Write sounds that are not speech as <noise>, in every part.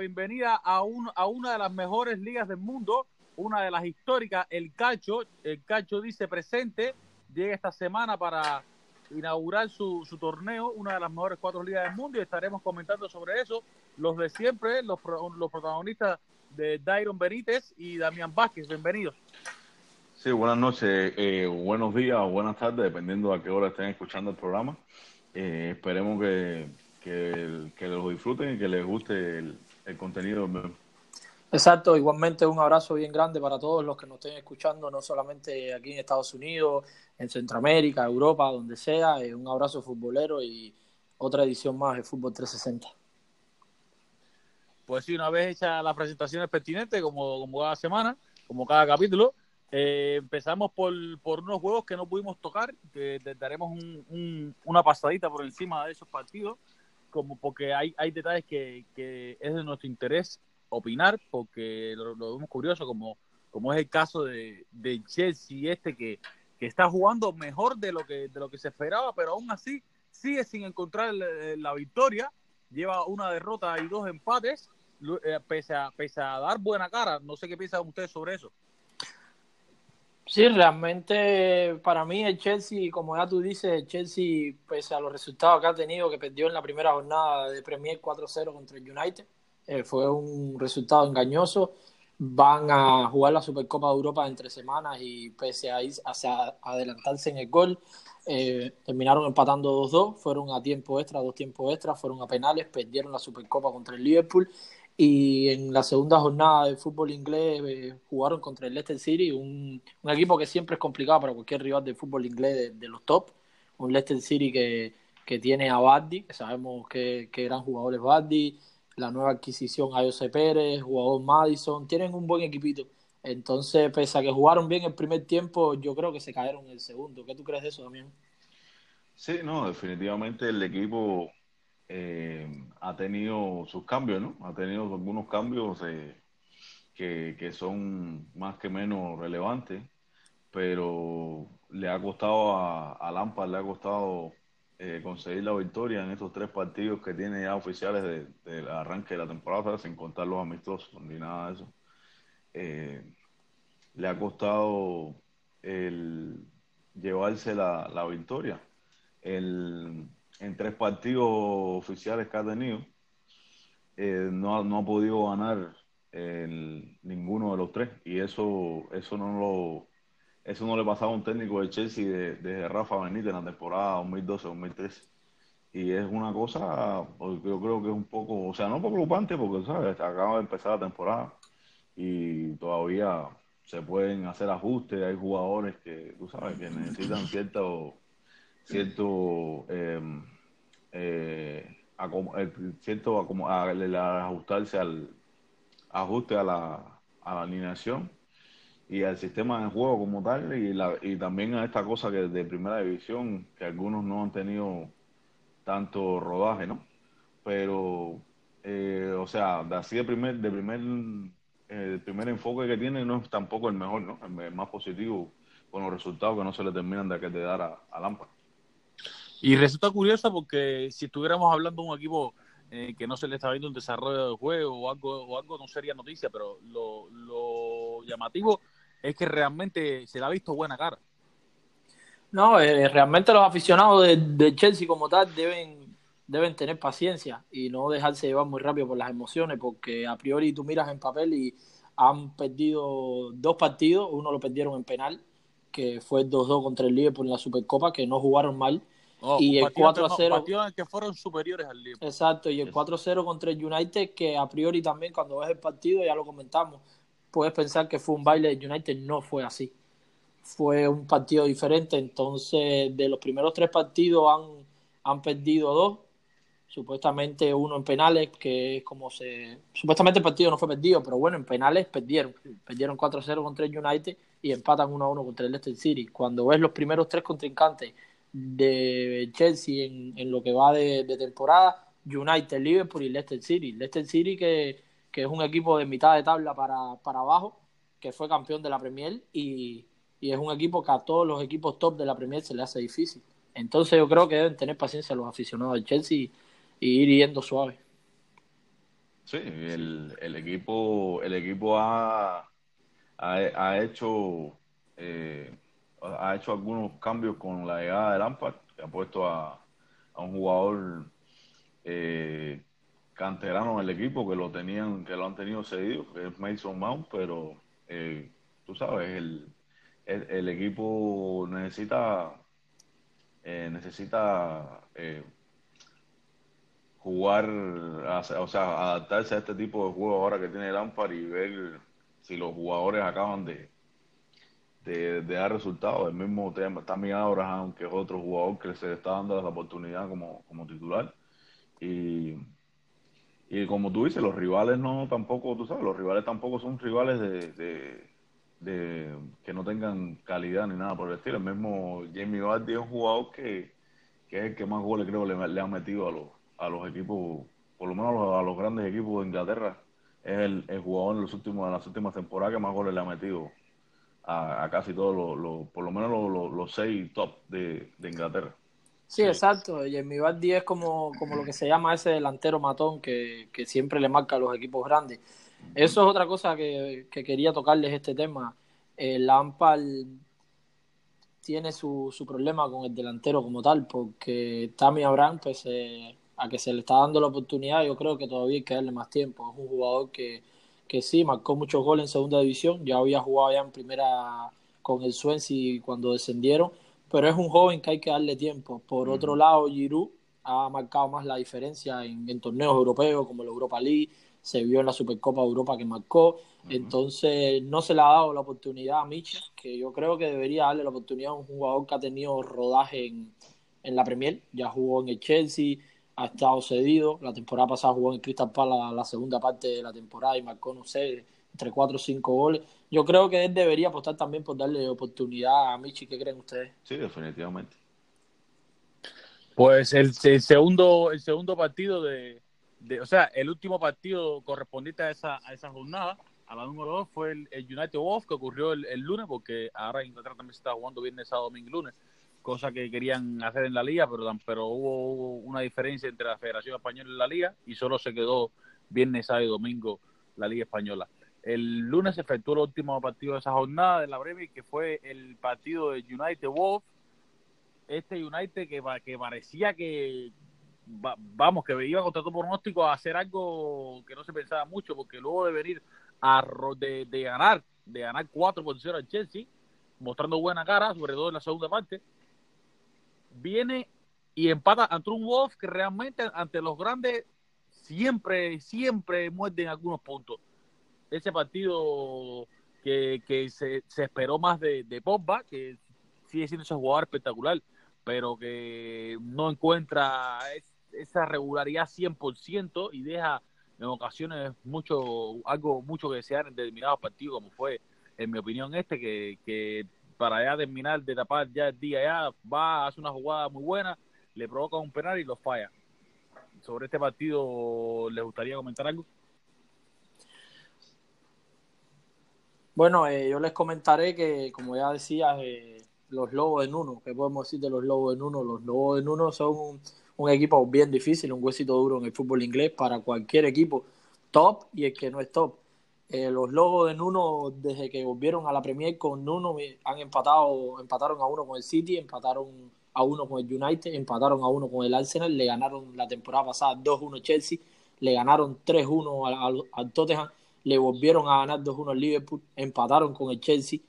bienvenida a, un, a una de las mejores ligas del mundo, una de las históricas, el Cacho. El Cacho dice presente, llega esta semana para inaugurar su, torneo, una de las mejores cuatro ligas del mundo, y estaremos comentando sobre eso. Los de siempre, los, los protagonistas de Dairon Benítez y Damián Vázquez, bienvenidos. Sí, buenas noches, eh, buenos días o buenas tardes, dependiendo a qué hora estén escuchando el programa. Eh, esperemos que, que, que, lo disfruten y que les guste el, el contenido. Exacto, igualmente un abrazo bien grande para todos los que nos estén escuchando, no solamente aquí en Estados Unidos, en Centroamérica, Europa, donde sea. Eh, un abrazo futbolero y otra edición más de Fútbol 360. Pues sí, una vez hecha las presentaciones pertinentes, como, como cada semana, como cada capítulo, eh, empezamos por, por, unos juegos que no pudimos tocar, que daremos un, un, una pasadita por encima de esos partidos, como porque hay, hay detalles que, que es de nuestro interés opinar, porque lo, vemos curioso, como, como es el caso de, Chelsea este que, que está jugando mejor de lo que, de lo que se esperaba, pero aún así sigue sin encontrar la victoria, lleva una derrota y dos empates, eh, pese, a, pese a dar buena cara. No sé qué piensan ustedes sobre eso. Sí, realmente para mí el Chelsea, como ya tú dices, el Chelsea, pese a los resultados que ha tenido, que perdió en la primera jornada de Premier 4-0 contra el United, eh, fue un resultado engañoso. Van a jugar la Supercopa de Europa entre semanas y pese a, ir, hacia adelantarse en el gol, eh, terminaron empatando 2-2, fueron a tiempo extra, dos tiempos extra, fueron a penales, perdieron la Supercopa contra el Liverpool y en la segunda jornada del fútbol inglés eh, jugaron contra el Leicester City, un, equipo que siempre es complicado para cualquier rival del fútbol inglés de, los top, un Leicester City que, que tiene a Bardi, que sabemos que, que gran jugador es Bardi, la nueva adquisición a José Pérez, jugador Madison, tienen un buen equipito. Entonces, pese a que jugaron bien el primer tiempo, yo creo que se cayeron en el segundo. ¿Qué tú crees de eso también? Sí, no, definitivamente el equipo eh, ha tenido sus cambios, ¿no? Ha tenido algunos cambios eh, que, que, son más que menos relevantes, pero le ha costado a, a le ha costado eh, conseguir la victoria en estos tres partidos que tiene ya oficiales del de, arranque de la temporada, sin contar los amistosos ni nada de eso. Le ha costado el llevarse la, la victoria. El, en tres partidos oficiales que ha tenido, eh, no, no, ha podido ganar el, ninguno de los tres. Y eso, eso no lo eso no le pasaba a un técnico de Chelsea desde de Rafa Benítez en la temporada 2012-2013. Y es una cosa, yo creo que es un poco, o sea, no preocupante porque, ¿sabes? Acaba de empezar la temporada y todavía se pueden hacer ajustes. Hay jugadores que, tú sabes, que necesitan cierto, cierto, em, eh, eh, como, ajustarse al ajuste a la, a alineación y al sistema de juego como tal y, la, y también a esta cosa que de primera división que algunos no han tenido tanto rodaje, ¿no? Pero, eh, o sea, de así de primer, de primer, eh, primer enfoque que tiene no es tampoco el mejor, ¿no? El más positivo con los resultados que no se le terminan de, de dar a, a Lampard. Y resulta curioso porque si estuviéramos hablando de un equipo eh, que no se le está viendo un desarrollo de juego o algo, o algo no sería noticia, pero lo, llamativo es que realmente se le ha visto buena cara. No, eh, realmente los aficionados de, Chelsea como tal deben, deben tener paciencia y no dejarse llevar muy rápido por las emociones, porque a priori tú miras en papel y han perdido dos partidos, uno lo perdieron en penal, que fue el 2-2 contra el Liverpool en la Supercopa, que no jugaron mal. Oh, y el 4-0 no, que fueron superiores al Liverpool. Exacto, y el 4-0 contra el United, que a priori también cuando ves el partido, ya lo comentamos, puedes pensar que fue un baile de United, no fue así. Fue un partido diferente, entonces de los primeros tres partidos han, han perdido dos, supuestamente uno en penales, que es como se... Supuestamente el partido no fue perdido, pero bueno, en penales perdieron. Perdieron 4-0 contra el United y empatan 1-1 contra el Leicester City. Cuando ves los primeros tres contrincantes de Chelsea en, en lo que va de, temporada, United, Liverpool y Leicester City. Leicester City que que es un equipo de mitad de tabla para, para abajo, que fue campeón de la Premier y, y, es un equipo que a todos los equipos top de la Premier se le hace difícil. Entonces yo creo que deben tener paciencia los aficionados del Chelsea y ir yendo suave. Sí, el, el equipo, el equipo ha, ha, hecho eh, ha hecho algunos cambios con la llegada de Lampard, que ha puesto a, un jugador eh, canterano en el equipo que lo tenían, que lo han tenido cedido, que es Mason Mount, pero eh, tú sabes, el, el, equipo necesita eh, necesita eh, jugar, o sea, adaptarse a este tipo de juego ahora que tiene Lampard y ver si los jugadores acaban de, de, dar resultados. El mismo tema, también Abraham, que es otro jugador que se le está dando la oportunidad como, como titular. Y, y como tú dices, los rivales no tampoco, tú sabes, los rivales tampoco son rivales de, de, que no tengan calidad ni nada por el estilo. El mismo Jamie Vardy es un jugador que, que es el que más goles creo le, le han metido a los, a los equipos, por lo menos a los, grandes equipos de Inglaterra. Es el, el, jugador en los últimos, en las últimas temporadas que más goles le ha metido a, casi todos los, por lo menos los, los, seis top de, de Inglaterra. Sí, exacto. Y en mi Vardy es como, como lo que se llama ese delantero matón que, que siempre le marca a los equipos grandes. Eso es otra cosa que, que quería tocarles este tema. El Lampard tiene su, su problema con el delantero como tal, porque Tammy Abraham, pues, a que se le está dando la oportunidad, yo creo que todavía hay que darle más tiempo. Es un jugador que, que sí, marcó muchos goles en segunda división, ya había jugado ya en primera con el Swansea cuando descendieron, pero es un joven que hay que darle tiempo. Por otro lado, Giroud ha marcado más la diferencia en, torneos europeos como la Europa League, se vio en la Supercopa de Europa que marcó, entonces no se le ha dado la oportunidad a Mitch, que yo creo que debería darle la oportunidad a un jugador que ha tenido rodaje en, en la Premier, ya jugó en el Chelsea, ha estado cedido, la temporada pasada jugó en el Crystal Palace la, segunda parte de la temporada y marcó, no sé, entre 4 o 5 goles. Yo creo que él debería apostar también por darle oportunidad a Michi. ¿Qué creen ustedes? Sí, definitivamente. Pues el, segundo el segundo partido de, o sea, el último partido correspondiente a esa, a esa jornada, a la número 2, fue el, United Wolf que ocurrió el, lunes, porque ahora Inglaterra también se está jugando viernes, sábado, domingo y lunes, cosa que querían hacer en la liga, pero, pero hubo, una diferencia entre la Federación Española y la liga y solo se quedó viernes, sábado y domingo la liga española. El lunes se efectuó el último partido de esa jornada de la Premier, que fue el partido de United Wolf. Este United que, que parecía que, vamos, que iba contra todo pronóstico a hacer algo que no se pensaba mucho, porque luego de venir a, de, de ganar, de ganar 4 por 0 al Chelsea, mostrando buena cara, sobre todo en la segunda parte, viene y empata ante un Wolf que realmente ante los grandes siempre, siempre muerden algunos puntos. Ese partido que, que se, se, esperó más de, de que sigue siendo ese jugador espectacular, pero que no encuentra esa regularidad 100% y deja en ocasiones mucho algo mucho que desear en determinados partidos, como fue, en mi opinión, este, que, que para ya terminar de tapar ya el día ya va, hace una jugada muy buena, le provoca un penal y lo falla. Sobre este partido, ¿les gustaría comentar algo? Bueno, eh, yo les comentaré que, como ya decía, eh, los Lobos de Nuno, ¿qué podemos decir de los Lobos de Nuno? Los Lobos de Nuno son un, equipo bien difícil, un huesito duro en el fútbol inglés para cualquier equipo top y el que no es top. Eh, los Lobos de Nuno, desde que volvieron a la Premier con Nuno, han empatado, empataron a uno con el City, empataron a uno con el United, empataron a uno con el Arsenal, le ganaron la temporada pasada 2-1 Chelsea, le ganaron 3-1 al Tottenham le volvieron a ganar 2-1 al Liverpool, empataron con el Chelsea,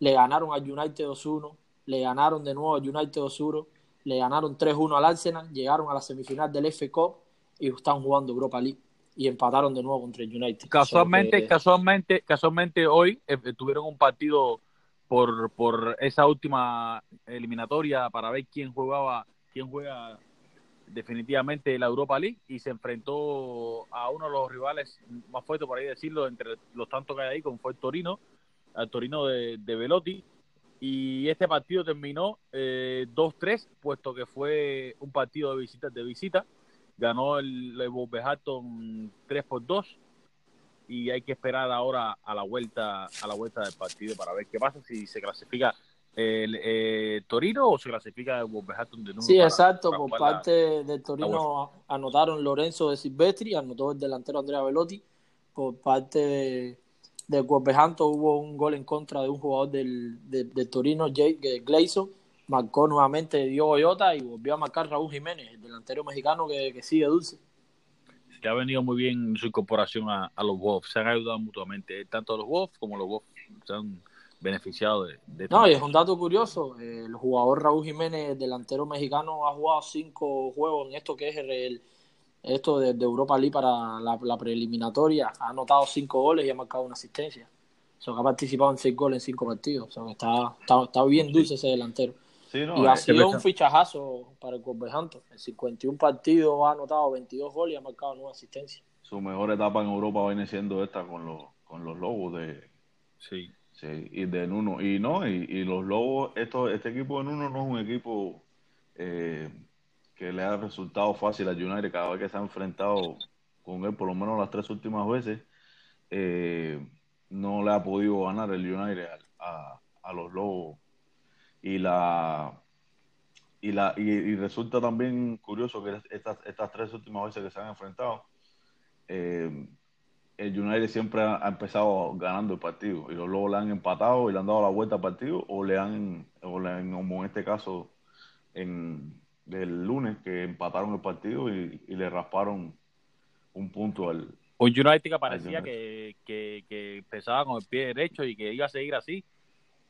le ganaron al United 2-1, le ganaron de nuevo al United 2-1, le ganaron 3-1 al Arsenal, llegaron a la semifinal del FA Cup y están jugando Europa League y empataron de nuevo contra el United. Casualmente, casualmente, casualmente hoy eh, tuvieron un partido por, por esa última eliminatoria para ver quién jugaba, quién juega definitivamente la Europa League y se enfrentó a uno de los rivales más fuertes, por ahí decirlo, entre los tantos que hay ahí, como fue el Torino, al Torino de, de Velotti. Y este partido terminó eh, 2-3, puesto que fue un partido de visita. De visita. Ganó el, el Wolverhampton 3 por 2 y hay que esperar ahora a la vuelta a la vuelta del partido para ver qué pasa si se clasifica el, eh, Torino o se clasifica de Wolverhampton de nuevo? Sí, para- exacto. para Por jugar la- parte del Torino anotaron Lorenzo de Silvestri, anotó el delantero Andrea Velotti. Por parte de, de Wolverhampton hubo un gol en contra de un jugador del, de- del Torino, Jake Gleison. Marcó nuevamente Diogo Jota y volvió a marcar Raúl Jiménez, el delantero mexicano que, que sigue dulce. que ha venido muy bien su incorporación a, a los Wolves. Se han ayudado mutuamente. Tanto los Wolves como los Wolves se han beneficiado de, de No, y es un dato curioso. eh, El jugador Raúl Jiménez, el delantero mexicano, ha jugado cinco juegos en esto que es el, el- esto de, de Europa League para la, la preeliminatoria. Ha anotado cinco goles y ha marcado una asistencia. O sea, que ha participado en seis goles en cinco partidos. O sea, que está, está, está bien dulce ese delantero. Sí, no, y ha sido un fichajazo para el Wolverhampton. En 51 partidos ha anotado 22 goles y ha marcado nueve asistencias. su mejor etapa en Europa viene siendo esta con los, con los Lobos de, Sí. Sí, y de Nuno. Y no, y, y los Lobos, esto, este equipo de Nuno no es un equipo eh, que le ha resultado fácil a United cada vez que se ha enfrentado con él, por lo menos las tres últimas veces, eh, no le ha podido ganar el United a, a- a los Lobos. Y la y la y, y resulta también curioso que estas, estas tres últimas veces que se han enfrentado, eh, el United siempre ha, ha empezado ganando el partido y Lobos le han empatado y le han dado la vuelta al partido o le han, o le han como en este caso en del lunes que empataron el partido y, y le rasparon un punto al Un United que parecía United. que, que, que empezaba con el pie derecho y que iba a seguir así,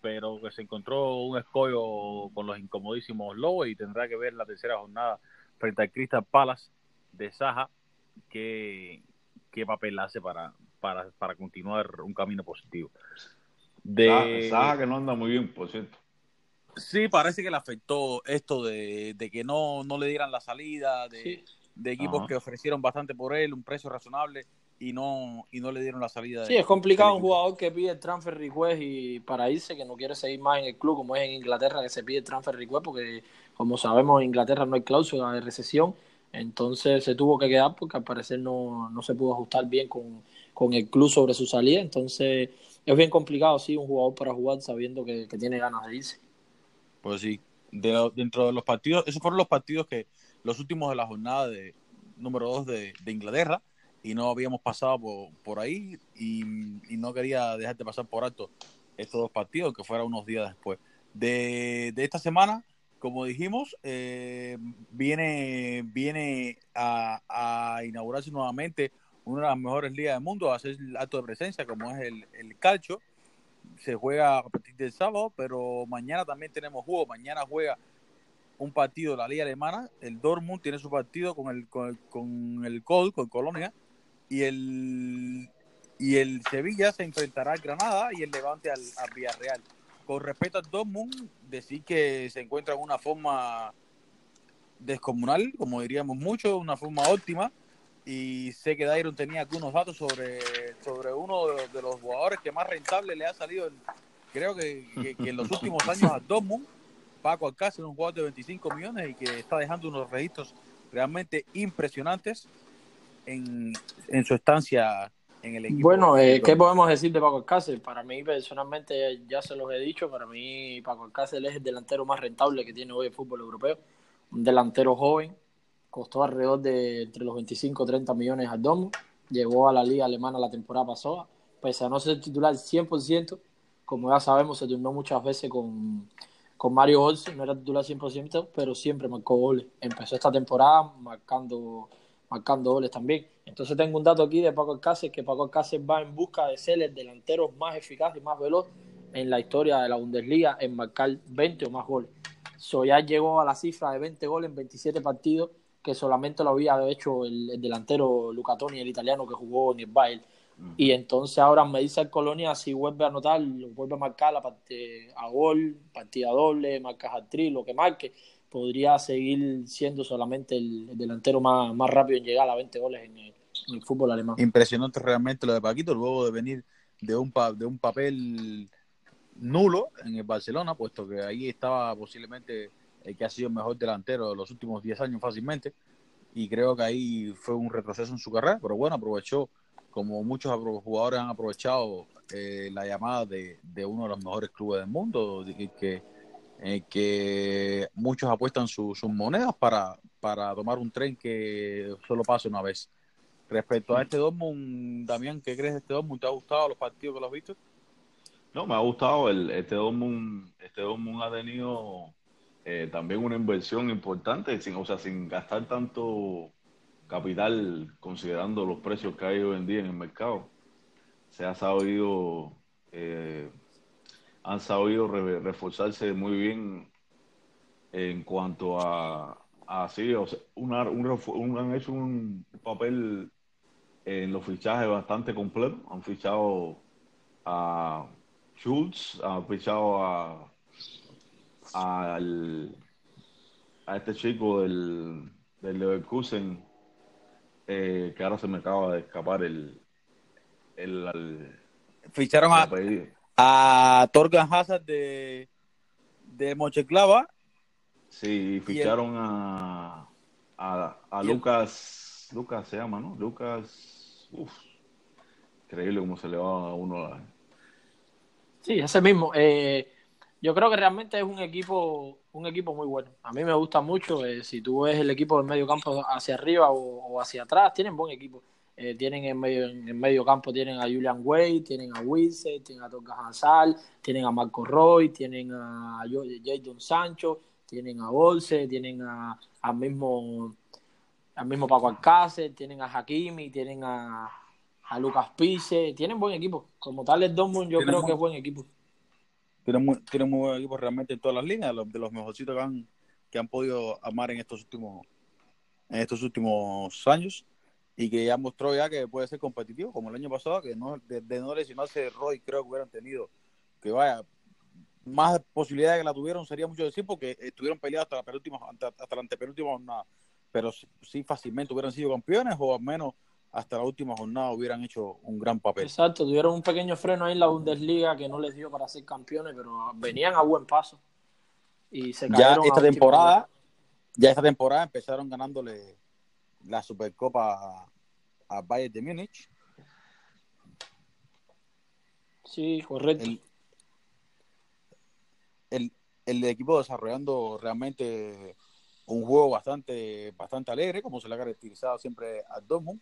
pero que se encontró un escollo con los incomodísimos Lobos y tendrá que ver la tercera jornada frente al Crystal Palace de Saja qué, qué papel hace para, para, para continuar un camino positivo. De, Saja, Saja, que no anda muy bien, por cierto. Sí, parece que le afectó esto de, de que no, no le dieran la salida, de, Sí. de equipos Ajá. que ofrecieron bastante por él, un precio razonable, y no, y no le dieron la salida. Sí, de- es complicado un jugador que pide el transfer request y para irse, que no quiere seguir más en el club, como es en Inglaterra, que se pide el transfer request, porque como sabemos en Inglaterra no hay cláusula de recesión, entonces se tuvo que quedar porque al parecer no, no se pudo ajustar bien con, con el club sobre su salida, entonces es bien complicado, sí, un jugador para jugar sabiendo que, que tiene ganas de irse. Pues sí, de dentro de los partidos, esos fueron los partidos que los últimos de la jornada de número 2 de, de Inglaterra y no habíamos pasado por, por ahí y, y no quería dejarte pasar por alto estos dos partidos, que fuera unos días después. De, esta semana, como dijimos, eh, viene, viene a, inaugurarse nuevamente una de las mejores ligas del mundo, a hacer el acto de presencia, como es el, el calcio se juega a partir del sábado, pero mañana también tenemos juego. Mañana juega un partido de la Liga Alemana. El Dortmund tiene su partido con el con el, con el Col, con Colonia, y el y el Sevilla se enfrentará al Granada y el Levante al, al Villarreal. Con respecto al Dortmund, decir que se encuentra en una forma descomunal, como diríamos mucho, una forma óptima. Y sé que Dairon tenía algunos datos sobre, sobre uno de los, de los jugadores que más rentable le ha salido, en- creo que, que- que en los <laughs> últimos años a Dortmund, Paco Alcácer, un jugador de 25 millones y que está dejando unos registros realmente impresionantes en, en su estancia en el equipo. Bueno, eh, ¿qué podemos decir de Paco Alcácer? Para mí, personalmente, ya se los he dicho, para mí Paco Alcácer es el delantero más rentable que tiene hoy el fútbol europeo. Un delantero joven, costó alrededor de entre los 25 y 30 millones al Dortmund, llegó a la liga alemana la temporada pasada, pese a no ser titular 100%, como ya sabemos, se turnó muchas veces con, con Mario Olsen, no era titular 100%, pero siempre marcó goles. Empezó esta temporada marcando marcando goles también. Entonces tengo un dato aquí de Paco Alcácer, que Paco Alcácer va en busca de ser el delantero más eficaz y más veloz en la historia de la Bundesliga en marcar 20 o más goles. So, ya llegó a la cifra de 20 goles en 27 partidos, que solamente lo había hecho el, el delantero Luca Toni, el italiano que jugó en el Bayern. Y entonces ahora me dice el Colonia si vuelve a anotar, vuelve a marcar la parte, a gol, partida doble, marca hat-trick, lo que marque, podría seguir siendo solamente el, el delantero más, más rápido en llegar a 20 goles en el, fútbol alemán. Impresionante realmente lo de Paquito, luego de venir de un, pa- de un papel nulo en el Barcelona, puesto que ahí estaba posiblemente el que ha sido el mejor delantero de los últimos 10 años fácilmente, y creo que ahí fue un retroceso en su carrera, pero bueno, aprovechó como muchos jugadores han aprovechado la llamada de, uno de los mejores clubes del mundo, que, que muchos apuestan sus monedas para, para tomar un tren que solo pase una vez. Respecto a este Dortmund, Damián, ¿qué crees de este Dortmund? ¿Te ha gustado los partidos que lo has visto? No, me ha gustado. El, este, Dortmund, este Dortmund ha tenido eh, también una inversión importante, sin, o sea, sin gastar tanto capital considerando los precios que hay hoy en día en el mercado. Se ha sabido, eh, han sabido reforzarse muy bien en cuanto a, a sí, o sea, una, un, han hecho un papel en los fichajes bastante completo. Han fichado a Schultz, han fichado a, a, a este chico del, del Leverkusen, eh, que ahora se me acaba de escapar el. el, Ficharon a, a Torgan Hazard de, de Mocheclava. Sí, ficharon a, a, a Lucas. Lucas se llama, ¿no? Lucas. Uf, increíble cómo se le va a uno. A... Sí, ese mismo. Eh, yo creo que realmente es un equipo un equipo muy bueno. A mí me gusta mucho. Eh, si tú ves el equipo del medio campo hacia arriba o, hacia atrás, tienen buen equipo. Eh, tienen en medio, en medio campo tienen a Julian Wade, tienen a Wilson, tienen a Torga Hansal, tienen a Marco Roy, tienen a Jadon Sancho, tienen a Bolse, tienen a, al mismo al mismo Paco Alcácer, tienen a Hakimi, tienen a, a Lucas Pise, tienen buen equipo. Como tal el Dortmund yo creo que es buen equipo. Tiene muy, buen equipo realmente en todas las líneas, de los mejorcitos que han, que han podido amar en estos últimos en estos últimos años y que ya mostró ya que puede ser competitivo como el año pasado que no de, no lesionarse Roy creo que hubieran tenido que vaya más posibilidades que la tuvieron sería mucho decir porque estuvieron peleados hasta la penúltima hasta, hasta la antepenúltima jornada pero sí fácilmente hubieran sido campeones o al menos hasta la última jornada hubieran hecho un gran papel. Exacto, tuvieron un pequeño freno ahí en la Bundesliga que no les dio para ser campeones, pero venían a buen paso. Y se ya esta temporada, ya esta temporada empezaron ganándole la Supercopa a, Bayern de Múnich. Sí, correcto. El, el, equipo desarrollando realmente un juego bastante, bastante alegre, como se le ha caracterizado siempre a Dortmund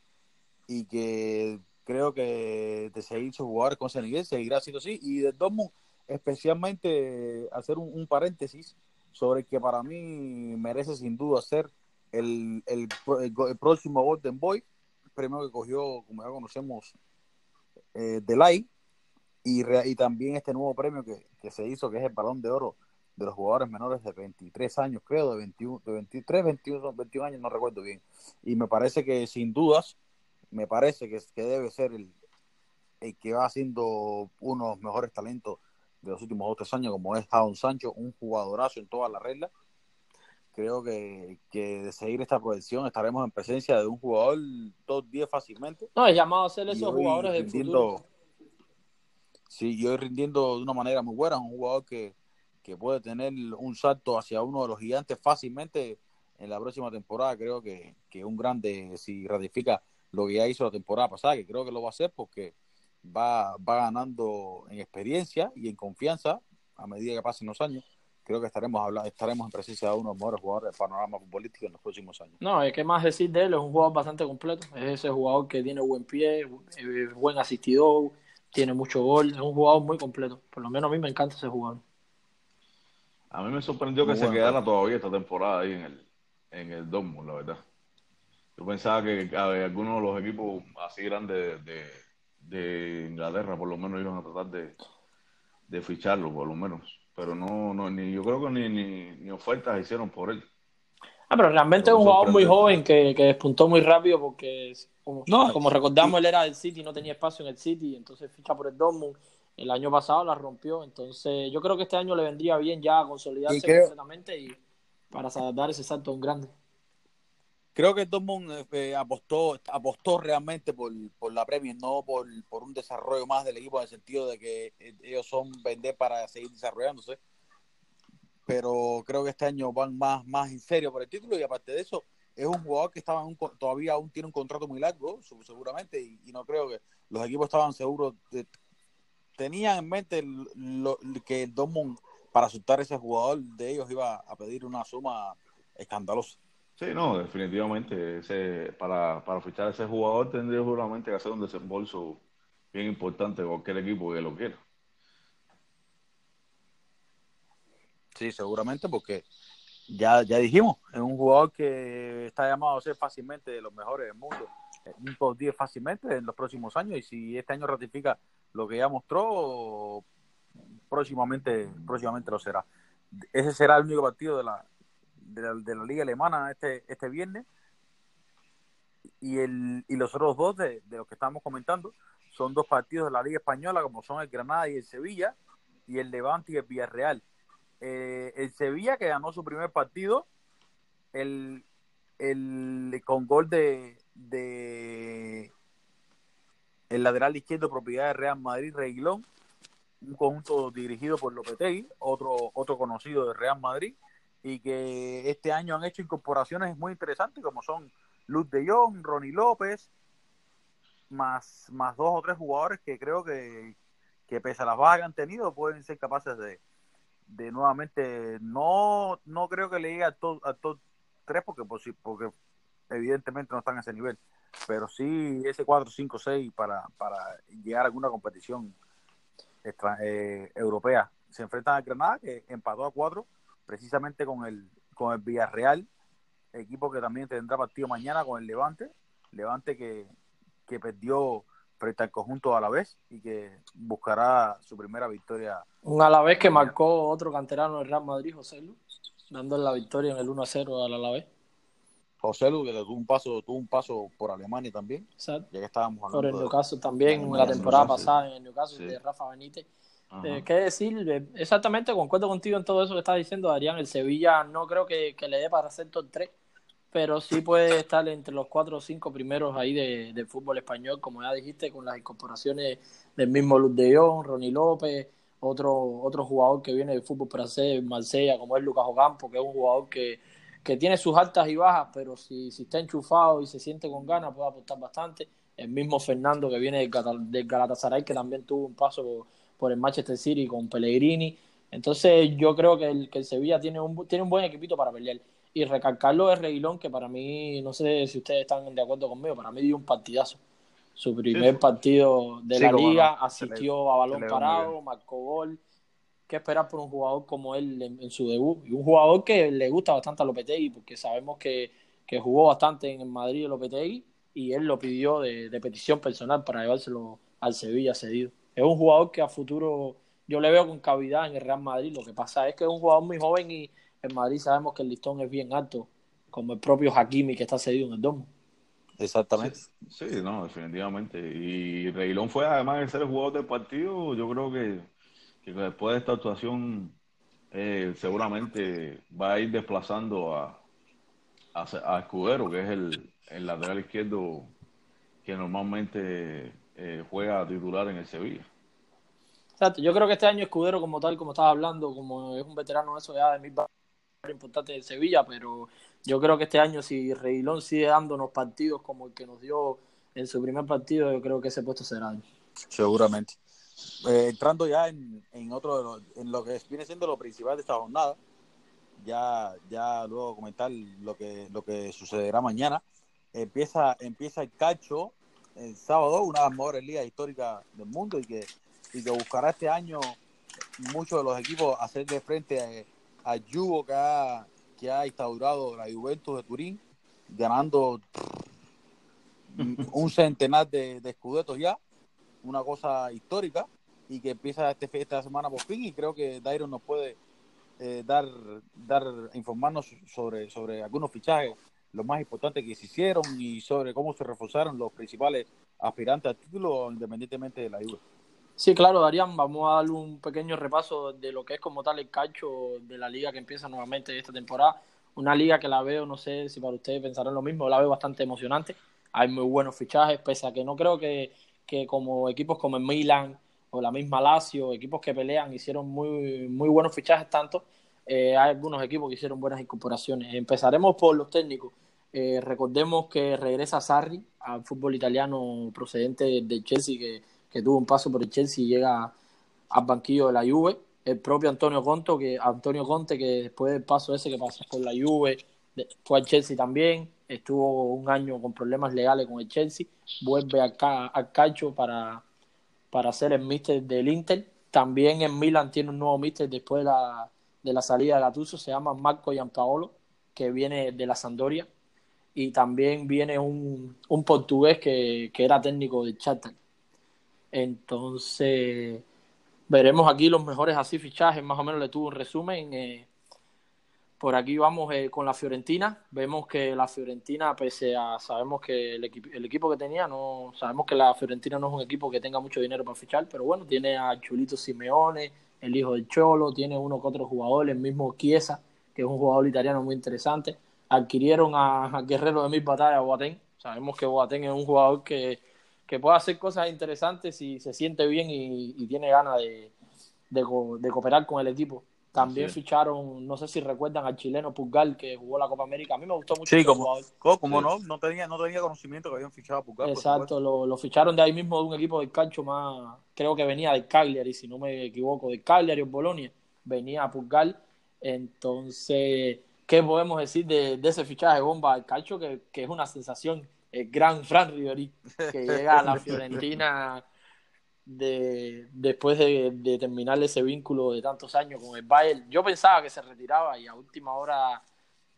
y que creo que de seguir su jugadores con ese nivel seguirá siendo así. Y de Dortmund, especialmente hacer un, paréntesis sobre que para mí merece sin duda ser el, el, el, próximo Golden Boy, premio que cogió, como ya conocemos, eh, Delay, y, y también este nuevo premio que, que, se hizo, que es el Balón de Oro de los jugadores menores de 23 años, creo, de, 21, de 23, 21, 21 años, no recuerdo bien. Y me parece que sin dudas me parece que, que debe ser el, el, que va siendo uno de los mejores talentos de los últimos dos tres años, como es Jadon Sancho, un jugadorazo en todas las reglas. Creo que, que, de seguir esta proyección estaremos en presencia de un jugador top 10 fácilmente. No, es llamado a ser esos jugadores del futuro. Sí, yo rindiendo de una manera muy buena, un jugador que, que puede tener un salto hacia uno de los gigantes fácilmente en la próxima temporada. Creo que, que un grande, si ratifica lo que ya hizo la temporada pasada, que creo que lo va a hacer porque va, va ganando en experiencia y en confianza a medida que pasen los años. Creo que estaremos hablando, estaremos en presencia de uno de los mejores jugadores del panorama futbolístico en los próximos años. No, hay que más decir de él, es un jugador bastante completo. Es ese jugador que tiene buen pie, buen asistidor, tiene mucho gol, es un jugador muy completo. Por lo menos a mí me encanta ese jugador. A mí me sorprendió que se quedara todavía esta temporada ahí en el, en el Dortmund, la verdad. Yo pensaba que algunos de los equipos así grandes de, Inglaterra por lo menos iban a tratar de, ficharlo, por lo menos. Pero no, no ni yo creo que ni, ni, ofertas hicieron por él. Ah, pero realmente es un jugador muy joven que, despuntó muy rápido porque, como, como recordamos, él era del City, no tenía espacio en el City, entonces ficha por el Dortmund. El año pasado la rompió, entonces yo creo que este año le vendría bien ya consolidarse completamente y para dar ese salto a un grande creo que Dortmund eh, eh, apostó, apostó realmente por, la Premier, no por, un desarrollo más del equipo en el sentido de que eh, ellos son vender para seguir desarrollándose. Pero creo que este año van más, más en serio por el título y aparte de eso, es un jugador que estaba todavía aún tiene un contrato muy largo, seguramente, y, no creo que los equipos estaban seguros, tenían en mente lo, que el Dortmund para asustar a ese jugador de ellos iba a pedir una suma escandalosa. Sí, no, definitivamente. Ese, para, para fichar a ese jugador tendría seguramente que hacer un desembolso bien importante cualquier equipo que lo quiera. Sí, seguramente porque ya, ya dijimos, es un jugador que está llamado a ser fácilmente de los mejores del mundo, un top 10 fácilmente en los próximos años y si este año ratifica lo que ya mostró, próximamente, próximamente lo será. Ese será el único partido de la, de la, liga alemana este, este viernes. Y, el, y los otros dos de, de los que estamos comentando son dos partidos de la liga española como son el Granada y el Sevilla y el Levante y el Villarreal. Eh, el Sevilla que ganó su primer partido el, el con gol de, de el lateral izquierdo propiedad de Real Madrid Reguilón un conjunto dirigido por Lopetegui otro otro conocido de Real Madrid y que este año han hecho incorporaciones muy interesantes como son Luz de Jong, Ronnie López más, más dos o tres jugadores que creo que, que pese a las bajas que han tenido pueden ser capaces de, de nuevamente, no, no creo que le llegue a todos a top 3 porque, porque evidentemente no están a ese nivel, pero sí ese 4, 5, 6 para, para llegar a alguna competición eh, europea. Se enfrentan a Granada, que empató a 4, precisamente con el, con el Villarreal, equipo que también tendrá partido mañana con el Levante, Levante que, que perdió frente al conjunto a la vez y que buscará su primera victoria. Un Alavés que marcó otro canterano del Real Madrid, José Lu, dándole la victoria en el 1 0 al Alavés. José Lu, que tuvo un paso, tuvo un paso por Alemania también. Exacto. Ya que estábamos hablando por el Newcastle también, en la temporada pasada en el Newcastle de Rafa Benítez. Eh, ¿Qué decir? Eh, exactamente, concuerdo contigo en todo eso que estás diciendo, Adrián. El Sevilla no creo que, que le dé para hacer top 3 pero sí puede estar entre los cuatro o cinco primeros ahí de, fútbol español, como ya dijiste, con las incorporaciones del mismo Luz de Jong, Ronnie López, otro, otro jugador que viene del fútbol francés, Marsella, como es Lucas Ocampo, que es un jugador que, que tiene sus altas y bajas, pero si, si está enchufado y se siente con ganas, puede aportar bastante. El mismo Fernando que viene del Galatasaray, que también tuvo un paso por, el Manchester City con Pellegrini. Entonces yo creo que el, que el Sevilla tiene un, tiene un buen equipito para pelear y recalcarlo de Reguilón, que para mí, no sé si ustedes están de acuerdo conmigo, para mí dio un partidazo. Su primer partido de la liga, asistió a balón parado, marcó gol. ¿Qué esperar por un jugador como él en, su debut? Y un jugador que le gusta bastante a Lopetegui, porque sabemos que, que jugó bastante en el Madrid Lopetegui y él lo pidió de, de petición personal para llevárselo al Sevilla cedido. Es un jugador que a futuro yo le veo con cavidad en el Real Madrid. Lo que pasa es que es un jugador muy joven y, en Madrid sabemos que el listón es bien alto, como el propio Hakimi que está cedido en el domo. Exactamente. Sí, no, definitivamente. Y Reguilón fue, además de ser el jugador del partido, yo creo que, después de esta actuación eh, seguramente va a ir desplazando a, a, Escudero, que es el, lateral izquierdo que normalmente eh, juega titular en el Sevilla. Exacto, yo creo que este año Escudero como tal, como estaba hablando, como es un veterano eso ya de mi importante de Sevilla, pero yo creo que este año si Reguilón sigue dándonos partidos como el que nos dio en su primer partido, yo creo que ese puesto será. Seguramente. Eh, entrando ya en, otro en lo que viene siendo lo principal de esta jornada, ya, ya luego comentar lo que, lo que sucederá mañana. Empieza, empieza el cacho el sábado, una de las mejores ligas históricas del mundo y que, y que buscará este año muchos de los equipos hacerle frente a a Juvo que ha, que ha instaurado la Juventus de Turín, ganando <laughs> un centenar de, de escudetos ya, una cosa histórica, y que empieza este, esta semana por fin, y creo que Dairon nos puede eh, dar, dar, informarnos sobre, sobre algunos fichajes, lo más importante que se hicieron y sobre cómo se reforzaron los principales aspirantes al título, independientemente de la Juve. Sí, claro, Darían, vamos a darle un pequeño repaso de lo que es como tal el calcho de la liga que empieza nuevamente esta temporada. Una liga que la veo, no sé si para ustedes pensarán lo mismo, la veo bastante emocionante. Hay muy buenos fichajes, pese a que no creo que, que como equipos como el Milan o la misma Lazio, equipos que pelean, hicieron muy, muy buenos fichajes tanto. Eh, hay algunos equipos que hicieron buenas incorporaciones. Empezaremos por los técnicos. Eh, recordemos que regresa Sarri al fútbol italiano procedente del Chelsea, que, que, tuvo un paso por el Chelsea y llega al banquillo de la Juve. El propio Antonio Conte, que, Antonio Conte, que después del paso ese que pasó por la Juve, fue al Chelsea también, estuvo un año con problemas legales con el Chelsea, vuelve acá al calcio para, para ser el míster del Inter. También en Milan tiene un nuevo míster después de la, de la salida de Gattuso, se llama Marco Giampaolo, que viene de la Sandoria. Y también viene un, un portugués que, que, era técnico de Chatham. Entonces, veremos aquí los mejores así fichajes, más o menos le tuvo un resumen. Eh, por aquí vamos eh, con la Fiorentina. Vemos que la Fiorentina, pese a sabemos que el, el, equipo que tenía, no sabemos que la Fiorentina no es un equipo que tenga mucho dinero para fichar, pero bueno, tiene a Chulito Simeone, el hijo del Cholo, tiene uno que otro jugador, el mismo Chiesa, que es un jugador italiano muy interesante. Adquirieron a, Guerrero de Mil Batallas, Boateng. Sabemos que Boateng es un jugador que, que puede hacer cosas interesantes si se siente bien y, tiene ganas de, de cooperar con el equipo. También ficharon, no sé si recuerdan al chileno Pulgar que jugó la Copa América. A mí me gustó mucho. Sí, como, como no, no tenía, no tenía conocimiento que habían fichado a Pulgar. Exacto, lo, lo, ficharon de ahí mismo de un equipo del cancho más, creo que venía del Cagliari, si no me equivoco, del Cagliari o Bolonia. Venía a Pulgar. Entonces, ¿qué podemos decir de, de ese fichaje bomba del calcio? Que, que es una sensación, el gran Fran Riveri, que llega a la <laughs> Fiorentina de, después de, terminar ese vínculo de tantos años con el Bayern. Yo pensaba que se retiraba y a última hora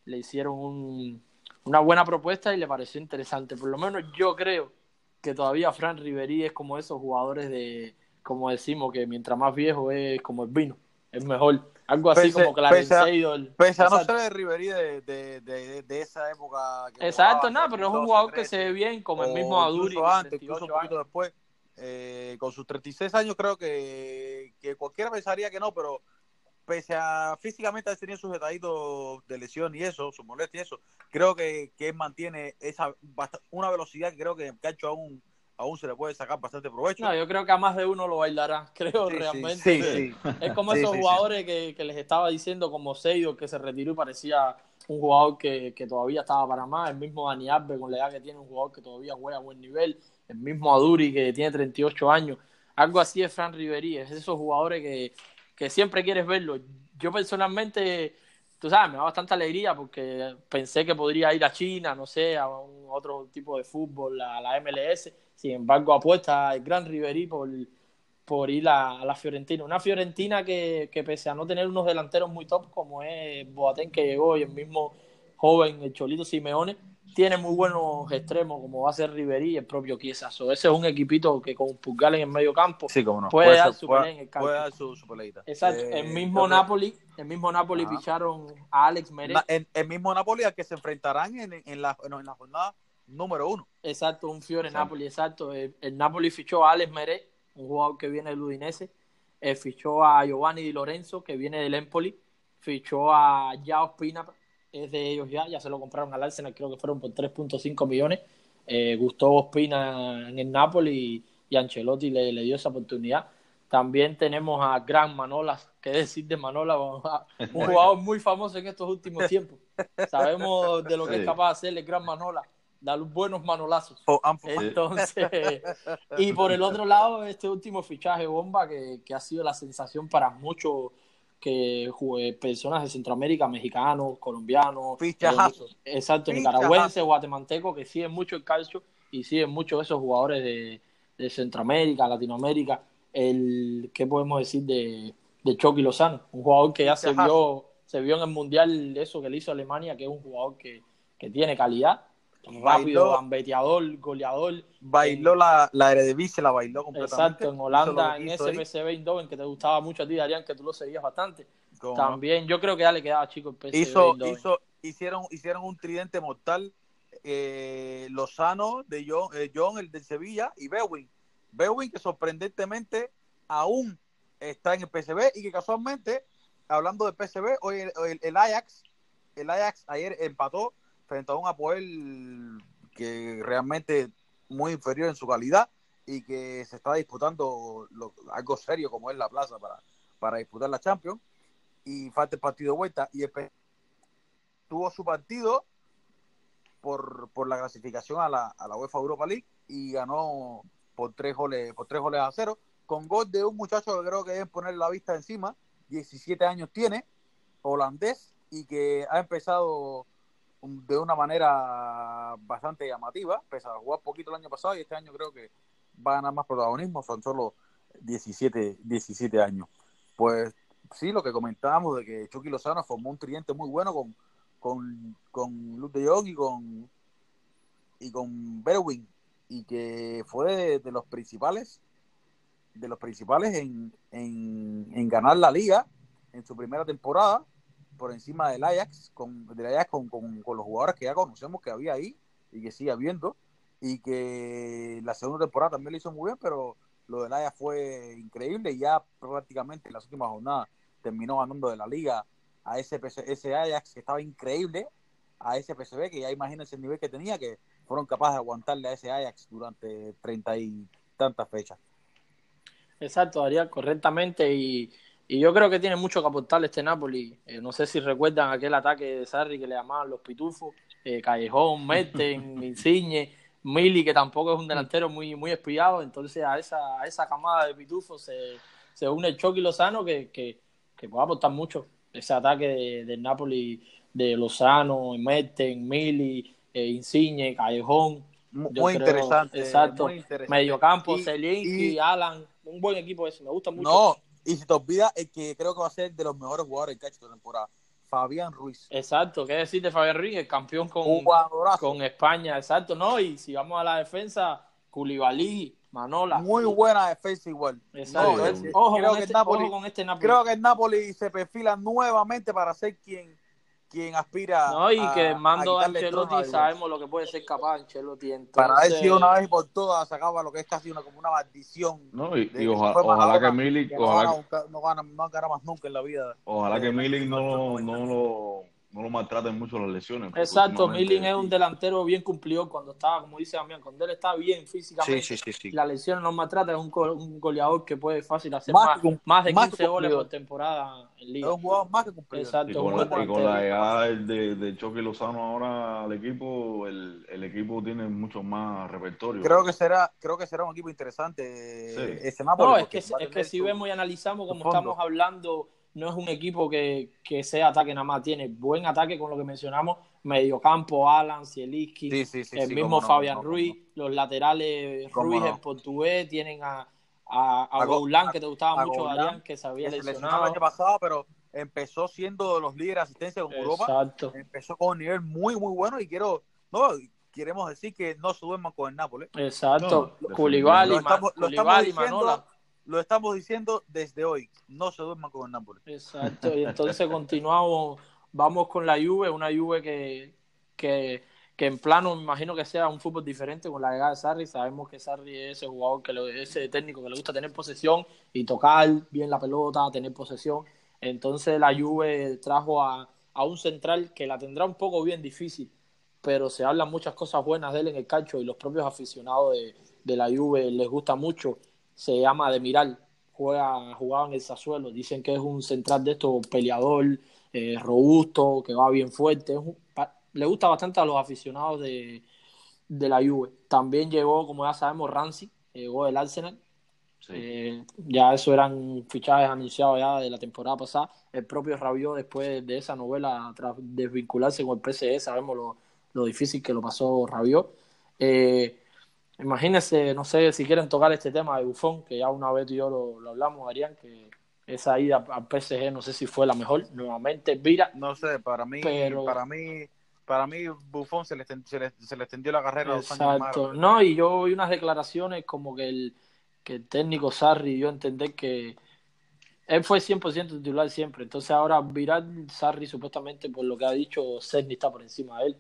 le hicieron una buena propuesta y le pareció interesante. Por lo menos yo creo que todavía Fran Riveri es como esos jugadores de, como decimos, que mientras más viejo es como el vino, es mejor. Algo así como Clarence Seedorf. Pese a no ser de Riveri de, de, de, esa época. Exacto, nada, pero es un jugador que se ve bien, como el mismo Aduri. antes, incluso un poquito después eh, con sus 36 años creo que, que, cualquiera pensaría que no, pero pese a físicamente haber tenido sus detallitos de lesión y eso, su molestia y eso, creo que, que él mantiene esa una velocidad que creo que el Cacho aún aún se le puede sacar bastante provecho. No, yo creo que a más de uno lo bailará, <laughs> creo realmente. es como esos jugadores que, que, les estaba diciendo, como Seido, que se retiró y parecía un jugador que, que, todavía estaba para más, el mismo Dani Alves con la edad que tiene, un jugador que todavía juega a buen nivel, el mismo Aduri que tiene 38 años, algo así es Fran Riveri, es esos jugadores que, que siempre quieres verlo. Yo personalmente, tú sabes, me da bastante alegría porque pensé que podría ir a China, no sé, a un otro tipo de fútbol, a la MLS, sin embargo apuesta el gran Riveri por, por ir a, la Fiorentina. Una Fiorentina que, que pese a no tener unos delanteros muy top como es Boateng que llegó y el mismo joven, el Cholito Simeone, tiene muy buenos extremos, como va a ser Riverí y el propio Chiesa. ese es un equipito que con Pulgar en el medio campo puede, dar su pelea en el campo. Puede dar su, Exacto. Eh, el mismo Napoli, el mismo Napoli picharon a Alex Meret. el, mismo Napoli al que se enfrentarán en, en, la, en la jornada número uno. Exacto, un Fiore Napoli, exacto. El, Napoli fichó a Alex Meret, un jugador que viene del Udinese. Eh, fichó a Giovanni Di Lorenzo, que viene del Empoli. Fichó a Jao Pina, es de ellos ya, ya se lo compraron al Arsenal, creo que fueron por 3.5 millones. Eh, Gustavo Ospina en el Napoli y, Ancelotti le, le, dio esa oportunidad. También tenemos a Gran Manola, qué decir de Manola, un <laughs> jugador muy famoso en estos últimos tiempos. Sabemos de lo que es capaz de hacer el Gran Manola, dar buenos manolazos. Oh, Entonces, y por el otro lado, este último fichaje bomba que, que ha sido la sensación para muchos que personas de Centroamérica, mexicanos, colombianos, exacto, nicaragüenses, guatemaltecos, que siguen mucho el calcio y siguen mucho esos jugadores de, de Centroamérica, Latinoamérica. El, ¿Qué podemos decir de, de Chucky Lozano? Un jugador que ya se vio, se vio en el Mundial eso que le hizo Alemania, que es un jugador que, que tiene calidad rápido, gambeteador, goleador. Bailó la, la Eredivisie, la bailó completamente. Exacto, en Holanda, en SPSV Eindhoven, que te gustaba mucho a ti, Darían, que tú lo seguías bastante. También, yo creo que ya le quedaba chico el PSV hizo, hizo, hicieron, hicieron un tridente mortal eh, Lozano, de John, eh, John, el de Sevilla, y Bewin. Bewin, que sorprendentemente aún está en el PSV y que casualmente, hablando del PSV, hoy el, el Ajax, el Ajax ayer empató frente a un Apoel que realmente muy inferior en su calidad y que se está disputando algo serio como es la plaza para, para disputar la Champions. Y falta el partido de vuelta. Y tuvo su partido por, por la clasificación a la, a la UEFA Europa League y ganó por tres goles, por tres goles a cero, con gol de un muchacho que creo que deben poner la vista encima, 17 años tiene, holandés, y que ha empezado de una manera bastante llamativa, pese a jugar poquito el año pasado y este año creo que va a ganar más protagonismo, son solo 17, 17 años. Pues sí, lo que comentábamos de que Chucky Lozano formó un tridente muy bueno con, con, con Luke de Jong y con y con Berwin y que fue de, los principales de los principales en, en, ganar la liga en su primera temporada por encima del Ajax con del Ajax con, con, los jugadores que ya conocemos que había ahí y que sigue habiendo y que la segunda temporada también lo hizo muy bien pero lo del Ajax fue increíble y ya prácticamente en las últimas jornadas terminó ganando de la liga a ese, ese Ajax que estaba increíble a ese PSV que ya imagínense el nivel que tenía que fueron capaces de aguantarle a ese Ajax durante treinta y tantas fechas. Exacto, haría correctamente y, yo creo que tiene mucho que aportarle este Napoli. Eh, no sé si recuerdan aquel ataque de Sarri que le llamaban los pitufos, eh, Callejón, Merten, <laughs> Insigne, Mili, que tampoco es un delantero muy, muy espiado. Entonces a esa, a esa camada de pitufos se, se une el Chucky Lozano que, que, que puede aportar mucho. Ese ataque del Napoli de Lozano, Merten, Mili, eh, Insigne, Callejón. Muy, interesante. Exacto. Mediocampo, Zelinski, Alan. Un buen equipo ese, me gusta mucho. No, y si te olvidas, el que creo que va a ser de los mejores jugadores del cacho de temporada. Fabián Ruiz. Exacto, ¿qué decir de Fabián Ruiz? El campeón con, con España, exacto, ¿no? Y si vamos a la defensa, Culibalí, Manola. Muy buena defensa igual. Exacto. ojo, creo, que este, Napoli, ojo con este Napoli. Creo que el Napoli se perfila nuevamente para ser quien quien aspira no, y que mando a Ancelotti sabemos lo que puede ser capaz Ancelotti entonces... para ver si una vez por todas sacaba lo que es casi una como una maldición no y, ojalá, que Milik no, gana, no, gana, más nunca en la vida. Ojalá que Milik no, no lo no lo maltraten mucho las lesiones. Exacto, Milling es un delantero bien cumplido cuando estaba, como dice Damián, cuando él está bien físicamente. Sí, sí, sí, La lesión no maltrata, es un, un, goleador que puede fácil hacer más, más, de 15 goles por temporada en liga. Es un jugador más que cumplido. Exacto. Y con, la, y con la, llegada de, de Choque Lozano ahora al equipo, el, el, equipo tiene mucho más repertorio. Creo que será, creo que será un equipo interesante ese No, es que, es que si vemos y analizamos como estamos hablando no es un equipo que, que, sea ataque nada más, tiene buen ataque con lo que mencionamos, mediocampo, Alan, Zielinski, el mismo Fabián Ruiz, los laterales Ruiz, el portugués, tienen a, a, a, que te gustaba mucho, Adrián, que se había lesionado. el año pasado, pero empezó siendo los líderes de asistencia en Europa. Exacto. Empezó con un nivel muy, muy bueno y quiero, no, queremos decir que no se duerman con el Nápoles. Exacto. No, y Manola lo estamos diciendo desde hoy. No se duerman con el Napoli. Exacto. Y entonces continuamos, vamos con la Juve, una Juve que, que, que, en plano me imagino que sea un fútbol diferente con la llegada de Sarri. Sabemos que Sarri es ese jugador, que ese técnico que le gusta tener posesión y tocar bien la pelota, tener posesión. Entonces la Juve trajo a, a un central que la tendrá un poco bien difícil, pero se hablan muchas cosas buenas de él en el calcio y los propios aficionados de, de la Juve les gusta mucho se llama Demiral, juega, jugaba en el Sassuelo, dicen que es un central de estos peleador, eh, robusto, que va bien fuerte, le gusta bastante a los aficionados de, de, la Juve. También llegó, como ya sabemos, Ramsey, llegó del Arsenal, eh, ya eso eran fichajes anunciados ya de la temporada pasada. El propio Rabiot, después de esa novela, tras desvincularse con el PSE, sabemos lo, lo difícil que lo pasó Rabiot. Eh, Imagínense, no sé si quieren tocar este tema de Bufón, que ya una vez tú y yo lo, hablamos, Arián, que esa ida al PSG no sé si fue la mejor. Nuevamente, Vira. No sé, para mí, para mí, para mí Bufón se le, se le, se le extendió la carrera Exacto. no, y yo vi unas declaraciones como que el, que el técnico Sarri dio a entender que él fue 100% titular siempre. Entonces ahora Viral Sarri supuestamente por lo que ha dicho, Cerny está por encima de él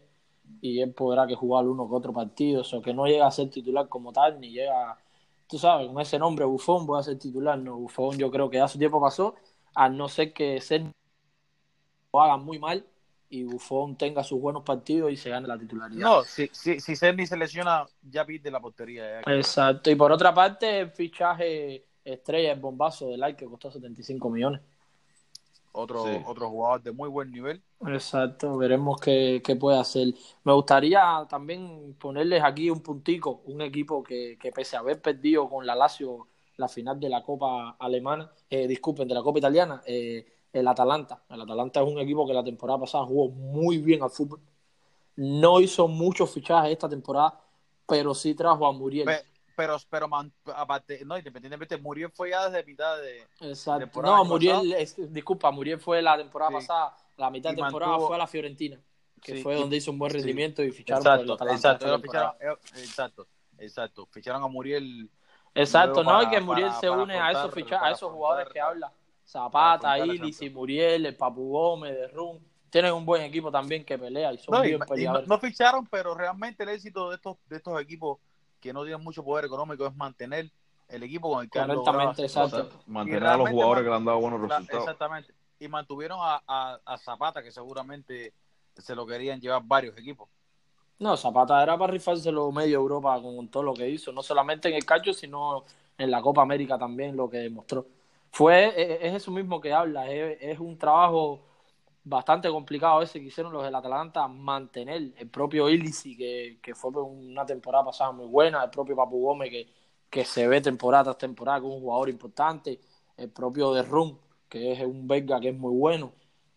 y él podrá que jugar uno que otro partido, o que no llega a ser titular como tal, ni llega, tú sabes, con ese nombre Bufón voy a ser titular, no, Bufón yo creo que ya su tiempo pasó, a no ser que se lo hagan muy mal y Bufón tenga sus buenos partidos y se gane la titularidad. No, si, si, si Cerny se lesiona, ya pide la portería. Exacto, y por otra parte, el fichaje estrella, el bombazo del like que costó 75 millones. Otro, otro jugador de muy buen nivel. Exacto, veremos qué, qué, puede hacer. Me gustaría también ponerles aquí un puntico, un equipo que, que pese a haber perdido con la Lazio la final de la Copa Alemana, eh, disculpen, de la Copa Italiana, eh, el Atalanta. El Atalanta es un equipo que la temporada pasada jugó muy bien al fútbol. No hizo muchos fichajes esta temporada, pero sí trajo a Muriel. Pero, pero, aparte, no, independientemente, Muriel fue ya desde mitad de. Exacto. no, Muriel, disculpa, Muriel fue la temporada pasada, la mitad de temporada fue a la Fiorentina, que fue donde hizo un buen rendimiento y ficharon exacto, el Atalanta. Exacto, ficharon, eh, exacto, exacto. Ficharon a Muriel. Exacto, no, y que Muriel se une a esos fichajes, a esos jugadores que habla. Zapata, Ilis y Muriel, el Papu Gómez, de Rum tienen un buen equipo también que pelea y son no, bien peleadores. no, ficharon, pero realmente el éxito de estos, de estos equipos que no tienen mucho poder económico es mantener el equipo con el que Correctamente, exacto. Mantener a los jugadores que le han dado buenos resultados. Exactamente. Y mantuvieron a, a, Zapata, que seguramente se lo querían llevar varios equipos. No, Zapata era para rifárselo medio Europa con todo lo que hizo, no solamente en el calcio, sino en la Copa América también, lo que demostró. Fue, es, eso mismo que habla, es, es un trabajo bastante complicado ese que hicieron los del Atalanta mantener el propio Ilisi que, que fue una temporada pasada muy buena, el propio Papu Gómez que, que se ve temporada tras temporada como un jugador importante, el propio de Rum que es un belga que es muy bueno,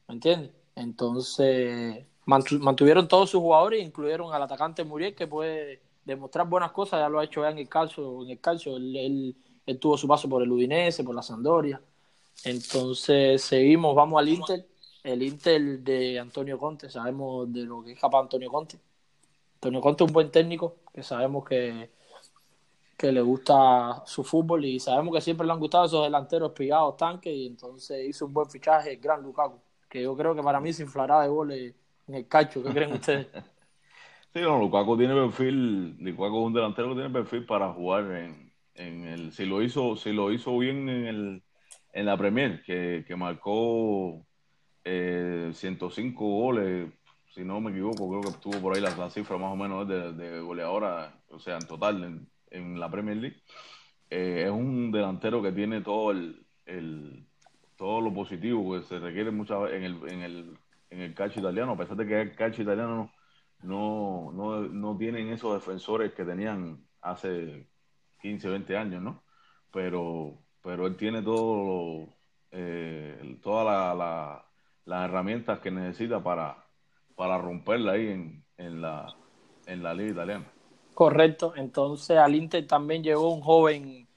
¿me entiendes? Entonces mantuvieron todos sus jugadores, incluyeron al atacante Muriel que puede demostrar buenas cosas, ya lo ha hecho ya en el calcio, en el calcio, él, él tuvo su paso por el Udinese, por la Sandoria. Entonces seguimos, vamos al Inter el Inter de Antonio Conte, sabemos de lo que es capaz Antonio Conte. Antonio Conte es un buen técnico, que sabemos que, que le gusta su fútbol y sabemos que siempre le han gustado esos delanteros pillados, tanques, y entonces hizo un buen fichaje el gran Lukaku, que yo creo que para mí se inflará de goles en el cacho, ¿qué creen ustedes? <laughs> Sí, no, Lukaku tiene perfil, Lukaku es un delantero que tiene perfil para jugar en, en el, si lo hizo, si lo hizo bien en el en la Premier, que, que marcó 105 eh, goles, si no me equivoco, creo que estuvo por ahí la, cifra más o menos de, de, goleadora, o sea, en total en, la Premier League. Eh, es un delantero que tiene todo el, todo lo positivo que se requiere muchas en el, en el, en el calcio italiano, a pesar de que el calcio italiano no, no, no tienen esos defensores que tenían hace 15, 20 años, ¿no? Pero, pero él tiene todo eh, toda la, las herramientas que necesita para, para romperla ahí en, en, la, en la liga italiana. Correcto, entonces al Inter también llegó un joven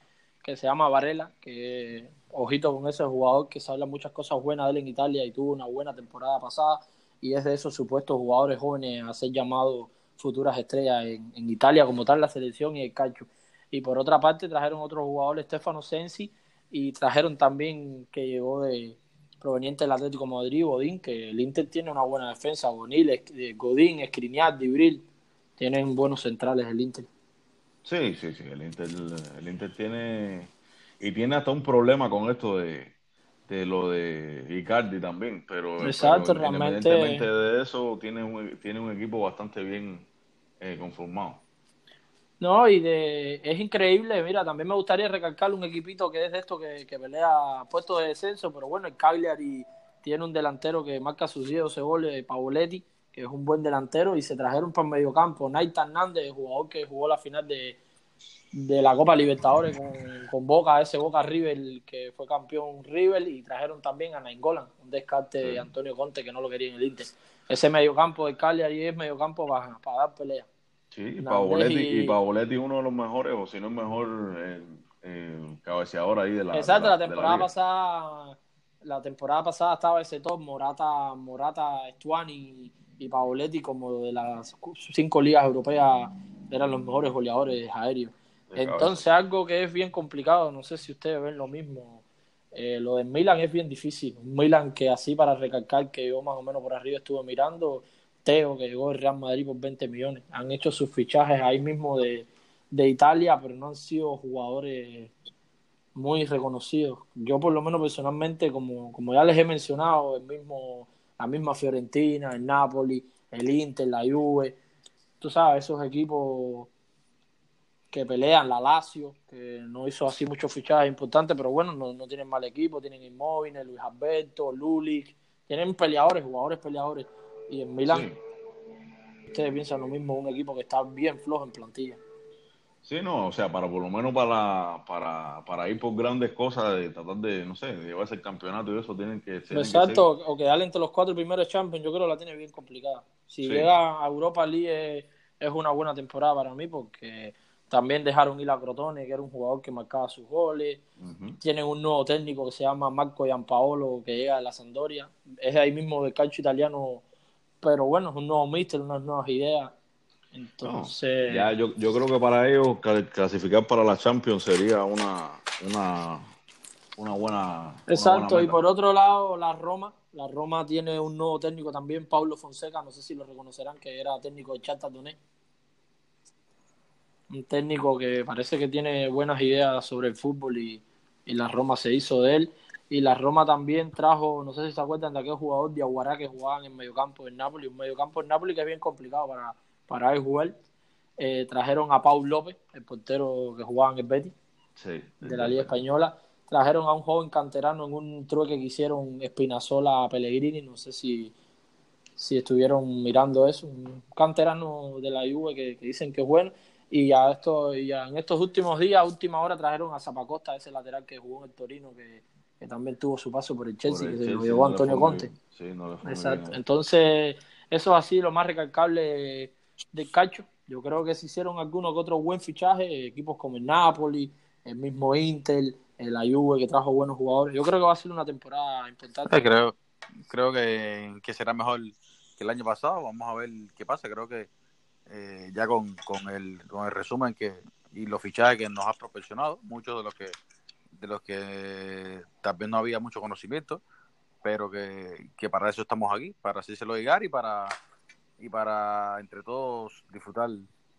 que se llama Varela, que ojito con ese jugador que se habla muchas cosas buenas de él en Italia y tuvo una buena temporada pasada y es de esos supuestos jugadores jóvenes a ser llamados futuras estrellas en, en Italia como tal la selección y el calcio. Y por otra parte trajeron otro jugador, Stefano Sensi, y trajeron también que llegó de, proveniente del Atlético Madrid, Godín, que el Inter tiene una buena defensa, eh, Godín, Escriñat, Dibril, tienen buenos centrales el Inter. Sí, sí, sí, el Inter, el Inter tiene, y tiene hasta un problema con esto de, de lo de Icardi también, pero, Exacto, realmente... independientemente de eso, tiene un, tiene un equipo bastante bien eh, conformado. No, y de, es increíble, mira, también me gustaría recalcar un equipito que es de esto que, que pelea puestos de descenso, pero bueno, el Cagliari tiene un delantero que marca sus 10 goles, Pavoletti, que es un buen delantero, y se trajeron para el mediocampo Naita Hernández, el jugador que jugó la final de, de la Copa Libertadores con, con, Boca, ese Boca River que fue campeón River, y trajeron también a Nainggolan, un descarte de Antonio Conte que no lo quería en el Inter. Ese mediocampo de Cagliari es mediocampo para, para dar pelea. Sí, y Pavoletti, y... uno de los mejores, o si no el mejor eh, cabeceador ahí de la Exacto, la, temporada pasada la temporada pasada estaba ese top, Morata, Morata, Estuani y, Pavoletti como de las cinco ligas europeas eran los mejores goleadores aéreos. Entonces algo que es bien complicado, no sé si ustedes ven lo mismo, eh, lo de Milan es bien difícil. Milan que así para recalcar que yo más o menos por arriba estuve mirando, Teo, que llegó el Real Madrid por 20 millones. Han hecho sus fichajes ahí mismo de, Italia, pero no han sido jugadores muy reconocidos. Yo por lo menos personalmente, como, como ya les he mencionado, el mismo, la misma Fiorentina, el Napoli, el Inter, la Juve, tú sabes, esos equipos que pelean, la Lazio, que no hizo así muchos fichajes importantes, pero bueno, no, no tienen mal equipo, tienen Inmóvil, Luis Alberto, Lulic, tienen peleadores, jugadores peleadores. Y en Milán, ustedes piensan lo mismo, un equipo que está bien flojo en plantilla. Sí, no, o sea, para por lo menos para, para, para ir por grandes cosas, de tratar de, no sé, de llevarse el campeonato y eso, tienen que ser. Exacto, o quedar entre los cuatro primeros Champions, yo creo que la tiene bien complicada. Si llega a Europa League es, una buena temporada para mí porque también dejaron ir a Crotone, que era un jugador que marcaba sus goles. Tienen un nuevo técnico que se llama Marco Giampaolo, que llega de la Sandoria. Es ahí mismo del calcio italiano, pero bueno, es un nuevo míster, unas nuevas ideas entonces. ya, yo, yo creo que para ellos clasificar para la Champions sería una, una, una buena. Exacto, y por otro lado, la Roma. La Roma tiene un nuevo técnico también, Pablo Fonseca. No sé si lo reconocerán, que era técnico de Shakhtar Donetsk. Un técnico que parece que tiene buenas ideas sobre el fútbol y, y la Roma se hizo de él. Y la Roma también trajo, no sé si se acuerdan de aquel jugador de Aguará que jugaban en mediocampo en Nápoles, un mediocampo en Nápoles que es bien complicado para, para el jugar. Eh, trajeron a Paul López, el portero que jugaba en el Betis, de la Liga Española. Trajeron a un joven canterano en un trueque que hicieron Espinazola a Pellegrini, no sé si, si estuvieron mirando eso, un canterano de la Juve que, dicen que es bueno. Y ya, esto, ya en estos últimos días, última hora, trajeron a Zapacosta, ese lateral que jugó en el Torino, que, también tuvo su paso por el Chelsea, que se lo llevó Antonio Conte. Exacto. Entonces, eso ha sido lo más recalcable del calcio. Yo creo que se hicieron algunos que otros buen fichaje, equipos como el Napoli, el mismo Inter, el Juve que trajo buenos jugadores. Yo creo que va a ser una temporada importante. creo creo que, que será mejor que el año pasado. Vamos a ver qué pasa. Creo que eh, ya con, con, el, con el resumen que y los fichajes que nos ha proporcionado, muchos de los que de los que tal vez no había mucho conocimiento, pero que, que para eso estamos aquí, para hacérselo llegar y para y para entre todos disfrutar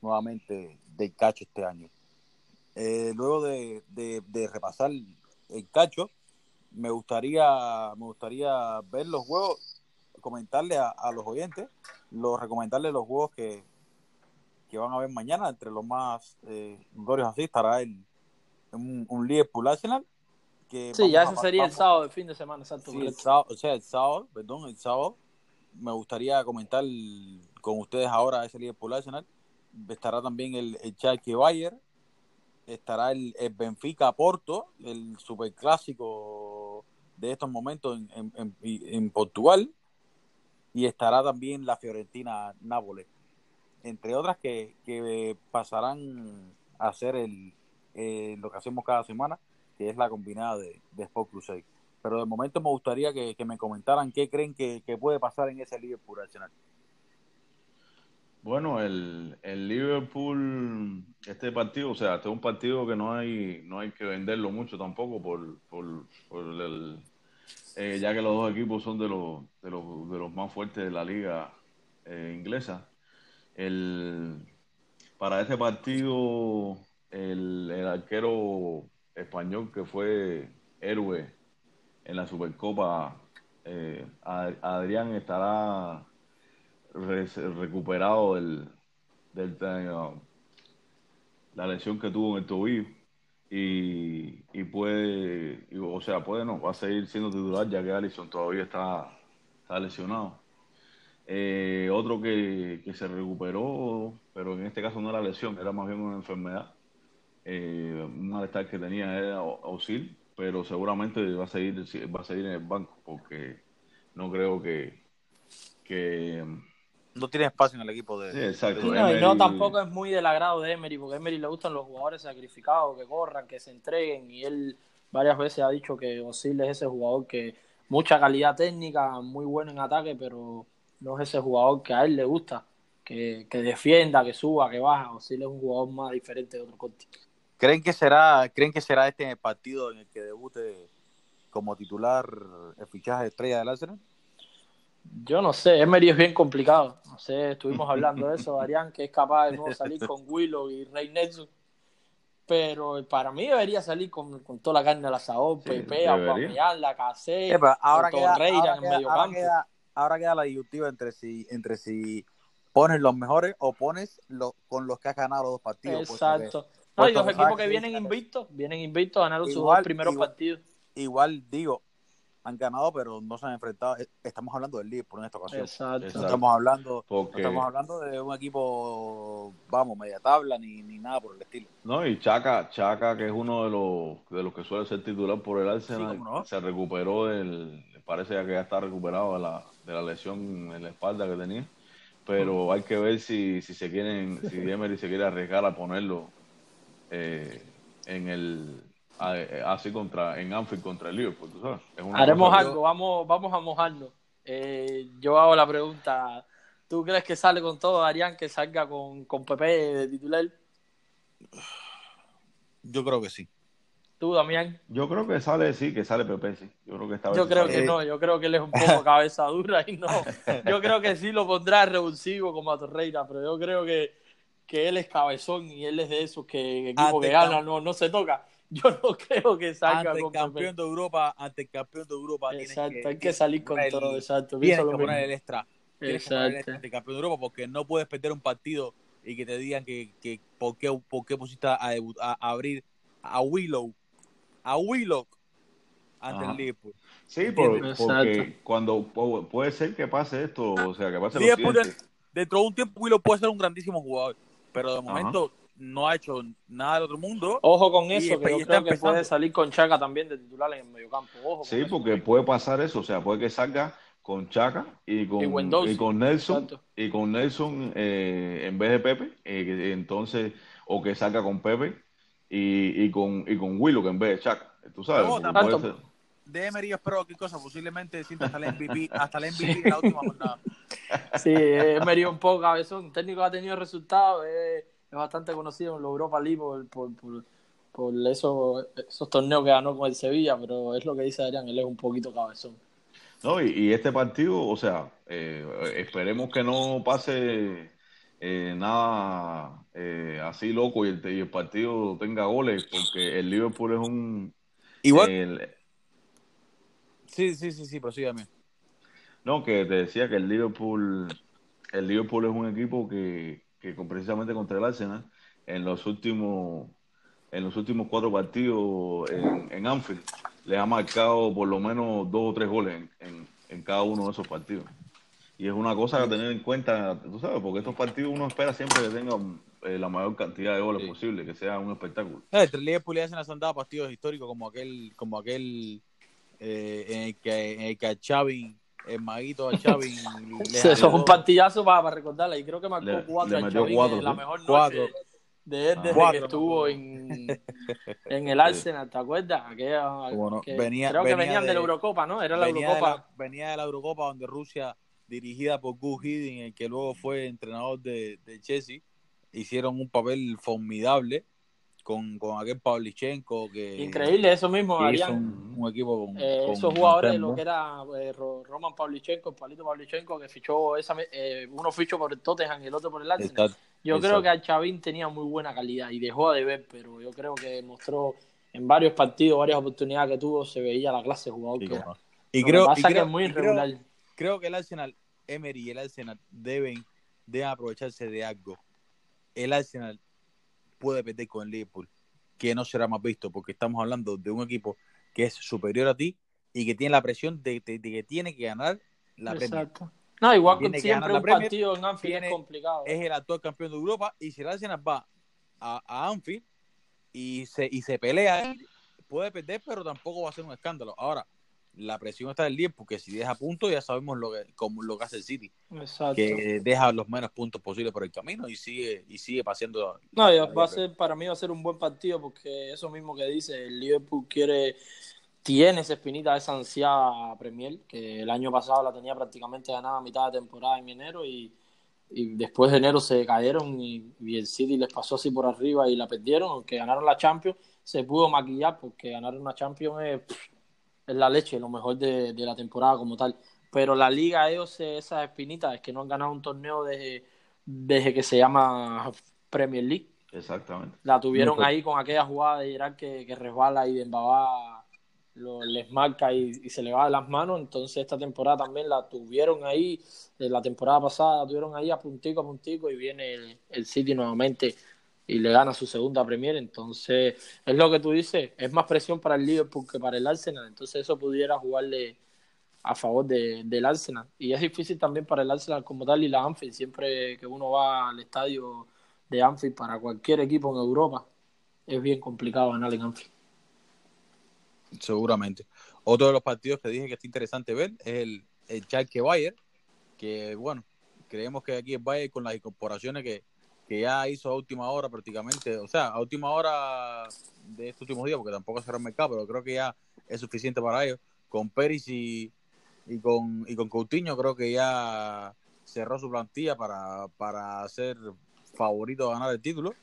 nuevamente del cacho este año. Eh, luego de, repasar el cacho, me gustaría, me gustaría ver los juegos, comentarle a, los oyentes, los recomendarles los juegos que, que van a ver mañana, entre los más eh, así, estará el, un, un Liverpool Arsenal. Que sí, ya ese sería el sábado, el fin de semana, exacto. el sábado, o sea, el sábado, perdón, el sábado, me gustaría comentar con ustedes ahora ese Liverpool Arsenal. Estará también el, el Schalke Bayer, estará el, Benfica Porto, el superclásico de estos momentos en, Portugal, y estará también la Fiorentina Nápoles, entre otras que, pasarán a hacer el, eh, lo que hacemos cada semana, que es la combinada de, de Sport Crusade pero de momento me gustaría que, me comentaran qué creen que, puede pasar en ese Liverpool Arsenal. Bueno, el, Liverpool, este partido, o sea, este es un partido que no hay no hay que venderlo mucho tampoco por, por, el, eh, ya que los dos equipos son de los, de los, de los más fuertes de la liga eh, inglesa. El, para este partido, el, el arquero español que fue héroe en la Supercopa, eh, Adrián estará recuperado del, del la lesión que tuvo en el tobillo y, y puede, o sea, puede no, va a seguir siendo titular ya que Allison todavía está, está lesionado. Eh, otro que, que, se recuperó, pero en este caso no era lesión, era más bien una enfermedad. Eh, un malestar que tenía era Auxil, pero seguramente va a seguir va a seguir en el banco porque no creo que que no tiene espacio en el equipo de, sí, exacto. no, y no tampoco es muy del agrado de Emery porque a Emery le gustan los jugadores sacrificados que corran que se entreguen y él varias veces ha dicho que Osil es ese jugador que mucha calidad técnica muy bueno en ataque pero no es ese jugador que a él le gusta que, que defienda que suba que baja Osil es un jugador más diferente de otro corte ¿Creen que será, creen que será este partido en el que debute como titular el fichaje de estrella del Arsenal? Yo no sé, Emery es bien complicado. No sé, estuvimos hablando de eso, Darían, que es capaz de no salir con Willow y Rey Nelson. Pero para mí debería salir con, con toda la carne al asador, sí, Pepe, Aubameyang, la Casé, ahora queda, ahora en medio ahora queda, ahora queda la disyuntiva entre si, entre si pones los mejores o pones los con los que has ganado los dos partidos. Exacto. No, y los equipos que vienen invictos, vienen invictos, ganaron sus dos primeros partidos. Igual, digo, han ganado, pero no se han enfrentado. Eh, estamos hablando del Liverpool en esta ocasión. Exacto. No estamos hablando, estamos hablando de un equipo, vamos, media tabla ni, ni nada por el estilo. No, y Chaca, Chaca, que es uno de los, de los que suele ser titular por el Arsenal, se recuperó del, parece que ya está recuperado de la, de la lesión en la espalda que tenía. Pero hay que ver si, si se quieren, si Emery se quiere arriesgar a ponerlo eh, en el eh, así contra en Anfield contra el Liverpool, sabes. Haremos algo, vamos, vamos a mojarnos. Eh, yo hago la pregunta, ¿tú crees que sale con todo, Arián, que salga con, con Pepe de titular? Yo creo que sí. ¿Tú, Damián? Yo creo que sale, sí, que sale Pepe, sí. Yo creo que esta Yo creo que no, yo creo que él es un poco <laughs> cabeza dura y no. Yo creo que sí lo pondrá revulsivo como a Torreira, pero yo creo que, que él es cabezón y él es de esos que equipo que gana no, no se toca. <laughs> yo no creo que salga ante el campeón de Europa, ante el campeón de Europa. Exacto, hay que salir con todo, exacto. Tienes que poner el extra. Exacto. ante el campeón de Europa porque no puedes perder un partido y que te digan que, que por, qué, por qué pusiste a, a, abrir a Willow, a Willow ante el Liverpool. Sí, porque cuando puede ser que pase esto, o sea, que pase Liverpool, dentro de un tiempo Willow puede ser un grandísimo jugador, pero de momento no ha hecho nada del otro mundo. Ojo con eso, que yo creo que puede salir con Chaca también de titular en el mediocampo. Ojo sí, porque puede pasar eso, o sea, puede que salga con Chaca y con, y, con Nelson y con Nelson eh, en vez de Pepe, eh, entonces o que salga con Pepe y, y con y con Willow que en vez de Chaca, tú sabes. De Emery yo espero qué cosa, posiblemente sienta hasta el <laughs> MVP, hasta el MVP en la última jornada. Sí, Emery un poco cabezón, un técnico ha tenido resultados, eh, es bastante conocido en la Europa League por, por, por, esos, esos torneos que ganó con el Sevilla, pero es lo que dice Adrián, él es un poquito cabezón. No, y, este partido, o sea, eh, esperemos que no pase eh, nada eh, así loco y el, y el, partido tenga goles, porque el Liverpool es un... Igual... sí, sí, sí, sí, prosígame. No, que te decía que el Liverpool, el Liverpool es un equipo que, que precisamente contra el Arsenal, en los últimos, en los últimos cuatro partidos en, en Anfield, le ha marcado por lo menos dos o tres goles en, en, cada uno de esos partidos. Y es una cosa a tener en cuenta, tú sabes, porque estos partidos uno espera siempre que tengan eh, la mayor cantidad de goles posible, que sea un espectáculo. Entre Liverpool y Arsenal han dado partidos históricos como aquel, como aquel eh, en, el que, en el que Xavi el maguito a Xavi. <laughs> Eso es un partidazo para, para recordarla. Y creo que marcó cuatro a Xavi cuatro, la mejor noche de él desde que estuvo en, <laughs> en el Arsenal, ¿te acuerdas? Aquella, que venía, creo que venían de, la Eurocopa, ¿no? Era la Eurocopa. venía de la Eurocopa donde Rusia, dirigida por Gus Hiddink, el que luego fue entrenador de, de Chelsea, hicieron un papel formidable con, con aquel Pavlichenko que increíble eso mismo un, un, equipo con, eh, esos jugadores lo que era eh, Roman Pavlichenko Palito Pavlichenko que fichó esa eh, uno fichó por el Tottenham y el otro por el Arsenal. Yo creo que a Chavín tenía muy buena calidad y dejó de ver pero yo creo que mostró en varios partidos varias oportunidades que tuvo se veía la clase de jugador que era. y creo, que, es muy irregular. creo, que el Arsenal Emery y el Arsenal deben deben aprovecharse de algo. El Arsenal puede perder con el Liverpool, que no será más visto, porque estamos hablando de un equipo que es superior a ti y que tiene la presión de, que tiene que ganar la Exacto. No, igual que siempre un partido en Anfield es complicado. Es el actual campeón de Europa y si el Arsenal va a, a Anfield y se, y se pelea, puede perder, pero tampoco va a ser un escándalo. Ahora, la presión está del 10 porque si deja puntos ya sabemos lo que, como lo que hace el City. Que deja los menos puntos posibles por el camino y sigue y sigue pasando. No, va a ser, para mí va a ser un buen partido porque eso mismo que dice, el Liverpool quiere, tiene esa espinita, esa ansiada Premier, que el año pasado la tenía prácticamente ganada a mitad de temporada en enero y, y después de enero se cayeron y, el City les pasó así por arriba y la perdieron, aunque ganaron la Champions, se pudo maquillar porque ganar una Champions es es la leche, lo mejor de, la temporada como tal. Pero la liga, ellos, esas espinitas, es que no han ganado un torneo desde, desde que se llama Premier League. Exactamente. La tuvieron ahí con aquella jugada de Irak que, que resbala y Dembaba lo, les marca y, se le va de las manos. Entonces esta temporada también la tuvieron ahí, eh, la temporada pasada la tuvieron ahí a puntico a puntico y viene el, el City nuevamente y le gana su segunda Premier. Entonces, es lo que tú dices, es más presión para el Liverpool que para el Arsenal. Entonces, eso pudiera jugarle a favor de, del Arsenal. Y es difícil también para el Arsenal como tal y la Anfield. Siempre que uno va al estadio de Anfield para cualquier equipo en Europa, es bien complicado ganar en Anfield. Seguramente. Otro de los partidos que dije que es interesante ver es el, el Schalke Bayern, que bueno, creemos que aquí es Bayern con las incorporaciones que, que ya hizo a última hora prácticamente, o sea, a última hora de estos últimos días, porque tampoco cerró el mercado, pero creo que ya es suficiente para ellos. Con Peris y, y con, y con Coutinho creo que ya cerró su plantilla para, para ser favorito a ganar el título,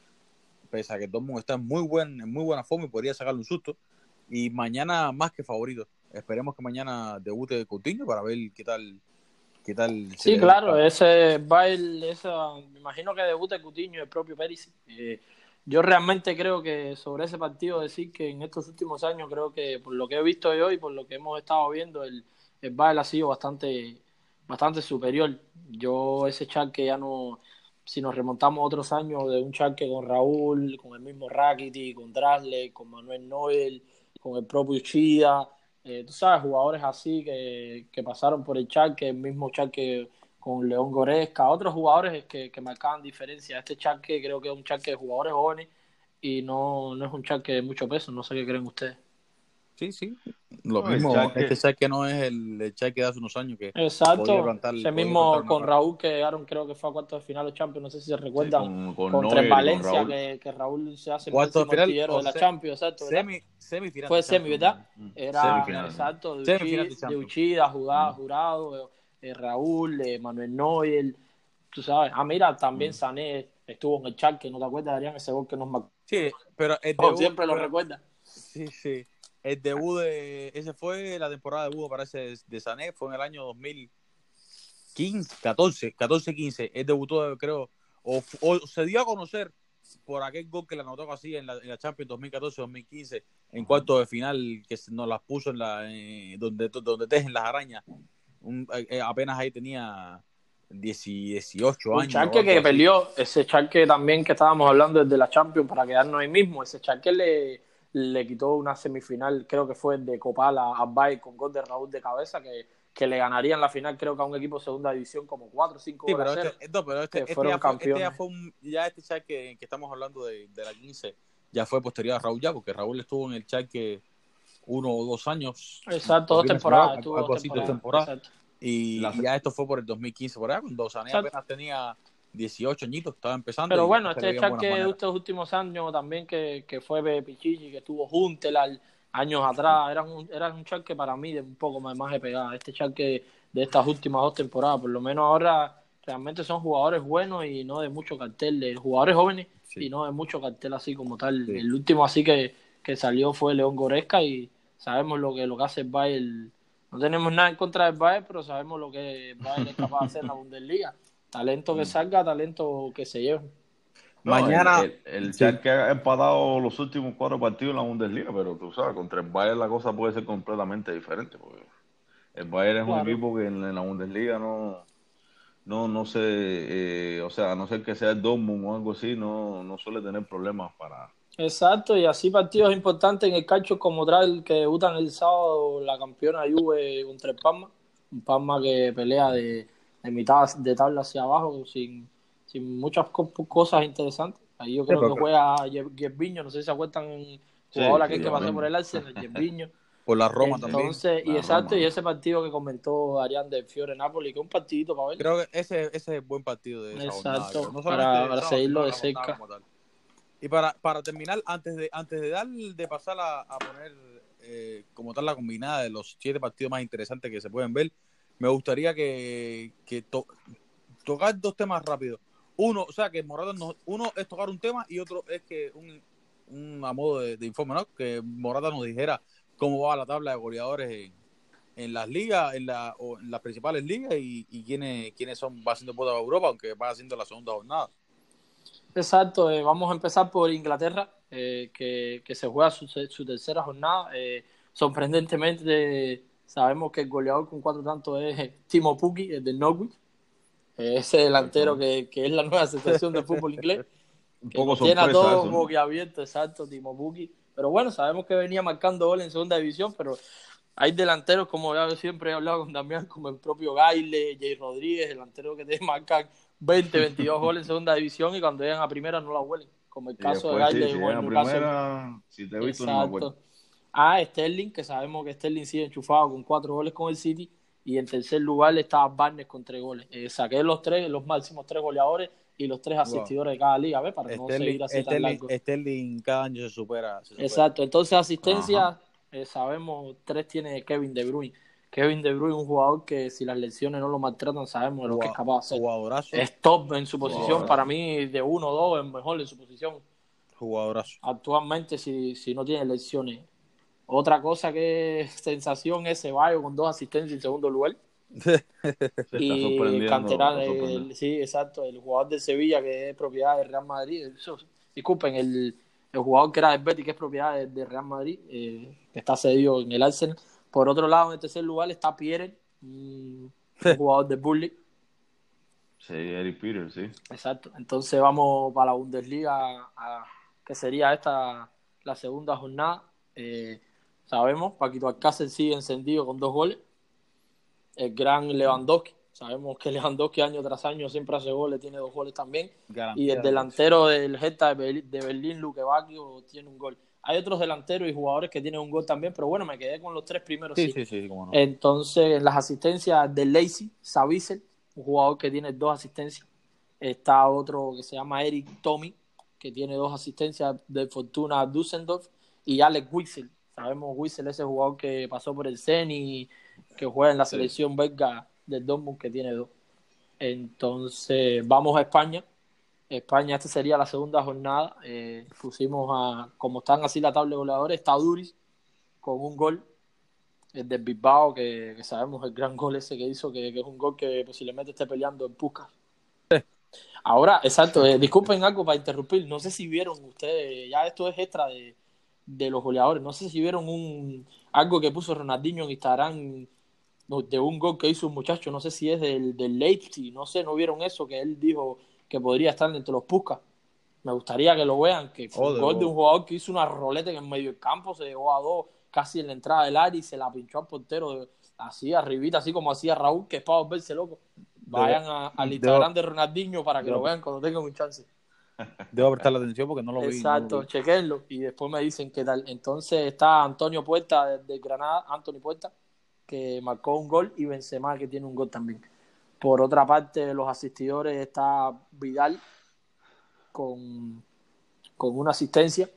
pese a que Dortmund está en muy, buen, en muy buena forma y podría sacarle un susto. Y mañana más que favorito. Esperemos que mañana debute Coutinho para ver qué tal Sí, claro, ese baile, esa, me imagino que debute Coutinho el propio Pérez. Eh, yo realmente creo que sobre ese partido decir que en estos últimos años creo que por lo que he visto hoy, por lo que hemos estado viendo, el, el Bayern ha sido bastante, bastante superior. Yo ese charque ya no, si nos remontamos otros años de un charque con Raúl, con el mismo Rakiti, con Drasley, con Manuel Noel, con el propio Chida, eh, tú sabes, jugadores así que, que pasaron por el charque, el mismo charque con León Goresca, otros jugadores que, que marcaban diferencia. Este charque creo que es un charque de jugadores jóvenes y no, no es un charque de mucho peso, no sé qué creen ustedes. Sí, sí. Lo mismo, este cheque no es el, el cheque de hace unos años que. Exacto. Ese mismo con Raúl que llegaron, creo que fue a cuartos de final de Champions. No sé si se recuerdan. con, contra Valencia, que, que, Raúl se hace el final de la Champions. Exacto. Semi, semifinal. Fue semi, ¿verdad? Mm. Era exacto. De, Uchida, jugado, mm. jurado, eh, Raúl, eh, Manuel Noel. Tú sabes. Ah, mira, también mm. Sané estuvo en el chat, que no te acuerdas, Adrián, ese gol que nos marcó. Sí, pero. siempre lo recuerda. Sí, sí. El debut de. Ese fue la temporada de debut, parece, de Sané. Fue en el año 2015, 14, 14, 15. Él debutó, creo. O, se dio a conocer por aquel gol que le anotó así en la, en la Champions 2014-2015, en cuarto de final, que nos las puso en la. Eh, donde, donde tejen las arañas. Eh, eh, apenas ahí tenía 18 años. Un charque que peleó, ese charque también que estábamos hablando desde la Champions para quedarnos ahí mismo, ese charque le, le quitó una semifinal, creo que fue de Copal a, a con gol de Raúl de cabeza, que, que le ganarían la final, creo que a un equipo de segunda división como 4 o 5 sí, pero, este, no, pero este, este, ya fue, este, ya fue, un, ya este chat que, que, estamos hablando de, de, la 15 ya fue posterior a Raúl ya, porque Raúl estuvo en el chat que uno o dos años. Exacto, dos temporadas. temporadas. Y, ya esto fue por el 2015, por ahí, cuando Sané apenas tenía 18 añitos, estaba empezando. Pero bueno, este charque de estos últimos años también que, que fue Pichichi, que estuvo Juntelar años atrás, era un, era un charque para mí de un poco más, más de pegada. Este charque de estas últimas dos temporadas, por lo menos ahora realmente son jugadores buenos y no de mucho cartel, de jugadores jóvenes y no de mucho cartel así como tal. El último así que, que salió fue León Goresca y sabemos lo que, lo que hace el Bayern. No tenemos nada en contra del Bayern, pero sabemos lo que el Bayern es capaz de hacer en la Bundesliga. Talento que mm. salga, talento que se lleve. Mañana. El, el, que ha empatado los últimos cuatro partidos en la Bundesliga, pero tú sabes, contra el Bayern la cosa puede ser completamente diferente. Porque el Bayern es un equipo que en, la Bundesliga no, no, no sé, eh, o sea, a no ser que sea el Dortmund o algo así, no, no suele tener problemas para. Exacto, y así partidos importantes en el calcio como trae que debutan el sábado la campeona Juve contra el Palma, un Palma que pelea de en mitad de tabla hacia abajo, sin, sin muchas cosas interesantes. Ahí yo creo que juega Gerviño, no sé si se acuerdan, jugador sí, que pasó por el Arsenal, Gerviño. <laughs> Por la Roma también. y exacto, y ese partido que comentó Arián de Fiore Napoli, que es un partidito para ver. Creo que ese, ese es buen partido de esa Exacto, para, para seguirlo de cerca. Y para, para terminar, antes de, antes de dar, de pasar a, a poner eh, como tal la combinada de los siete partidos más interesantes que se pueden ver, me gustaría que, que tocar dos temas rápidos. Uno, o sea, que Morata nos, uno es tocar un tema y otro es que un, a modo de, informe, ¿no? Que Morata nos dijera cómo va la tabla de goleadores en, en las ligas, en, la, o en las principales ligas y, quiénes, quiénes son, va haciendo puerta a Europa, aunque va haciendo la segunda jornada. Exacto, eh, vamos a empezar por Inglaterra, eh, que, que, se juega su, su tercera jornada. Eh, sorprendentemente, Sabemos que el goleador con cuatro tantos es Timo Pukki, el del Norwich. Ese delantero que, que, es la nueva sensación del fútbol inglés. <laughs> Un poco tiene a todos boquiabiertos, exacto, Timo Buki. Pero bueno, sabemos que venía marcando gol en segunda división, pero hay delanteros, como yo siempre he hablado con Damián, como el propio Gaile, Jay Rodríguez, delanteros que te <laughs> marcan 20, 22 goles en segunda división y cuando llegan a primera no la huelen. Como el caso de Gaile. Si, primera, si te he visto, no Ah, Sterling, que sabemos que Sterling sigue enchufado con cuatro goles con el City. Y en tercer lugar estaba Barnes con tres goles. Eh, saqué los tres, los máximos tres goleadores y los tres asistidores de cada liga, ¿ves? Para no seguir así tan largo. Sterling cada año se supera. Exacto, entonces asistencia, eh, sabemos, tres tiene Kevin De Bruyne. Kevin De Bruyne, un jugador que si las lesiones no lo maltratan, sabemos de lo que es capaz de hacer. Es top en su posición, para mí de uno o dos es mejor en su posición. Jugadorazo. Actualmente, si, si no tiene lesiones. Otra cosa que sensación es Ceballos con dos asistencias en segundo lugar. <laughs> y Cantera, sí, exacto, el jugador de Sevilla que es propiedad de Real Madrid. disculpen, el, el, jugador que era del Betis que es propiedad de, Real Madrid, eh, que está cedido en el Arsenal. Por otro lado, en el tercer lugar está Pierre, un <laughs> jugador de Burley. Sí, Eric Pierre, sí. Exacto. Entonces vamos para la Bundesliga, que sería esta la segunda jornada. Eh, sabemos, Paquito Alcácer sigue encendido con dos goles el gran Lewandowski. Sabemos que <laughs> Lewandowski año tras año siempre hace goles, tiene dos goles también. y el delantero del Geta de Berlín, Luque Bacchio, tiene un gol. Hay otros delanteros y jugadores que tienen un gol también, pero bueno, me quedé con los tres primeros. Sí, sí, sí, no. Entonces, en las asistencias de Lacey, Savicel, un jugador que tiene dos asistencias. Está otro que se llama Eric Tommy, que tiene dos asistencias de Fortuna Düsseldorf. Y Alex Wixel. Sabemos Wixel, ese jugador que pasó por el Zenit que juega en la selección belga del Dortmund, que tiene dos. Entonces, vamos a España. España, esta sería la segunda jornada. Eh, pusimos a, como están así la tabla de goleadores, está Duris con un gol. El del Bilbao, que, sabemos el gran gol ese que hizo, que, es un gol que posiblemente esté peleando en Pucas. Ahora, exacto, eh, disculpen algo para interrumpir. No sé si vieron ustedes, ya esto es extra de, de los goleadores. No sé si vieron un algo que puso Ronaldinho en Instagram de un gol que hizo un muchacho, no sé si es del, del Leipzig, no sé, no vieron eso, que él dijo que podría estar entre los Puskas. Me gustaría que lo vean, que fue un gol de un jugador que hizo una roleta en el medio del campo, se llegó a dos casi en la entrada del área y se la pinchó al portero así arribita, así como hacía Raúl, que es para volverse loco. Vayan al Instagram de Ronaldinho para que lo vean cuando tengan un chance. Debo prestar la atención porque no lo vi. Exacto, chequenlo y después me dicen qué tal. Entonces está Antonio Puerta de, Granada, Antonio Puerta, que marcó un gol, y Benzema, que tiene un gol también. Por otra parte, los asistidores está Vidal con, con una asistencia.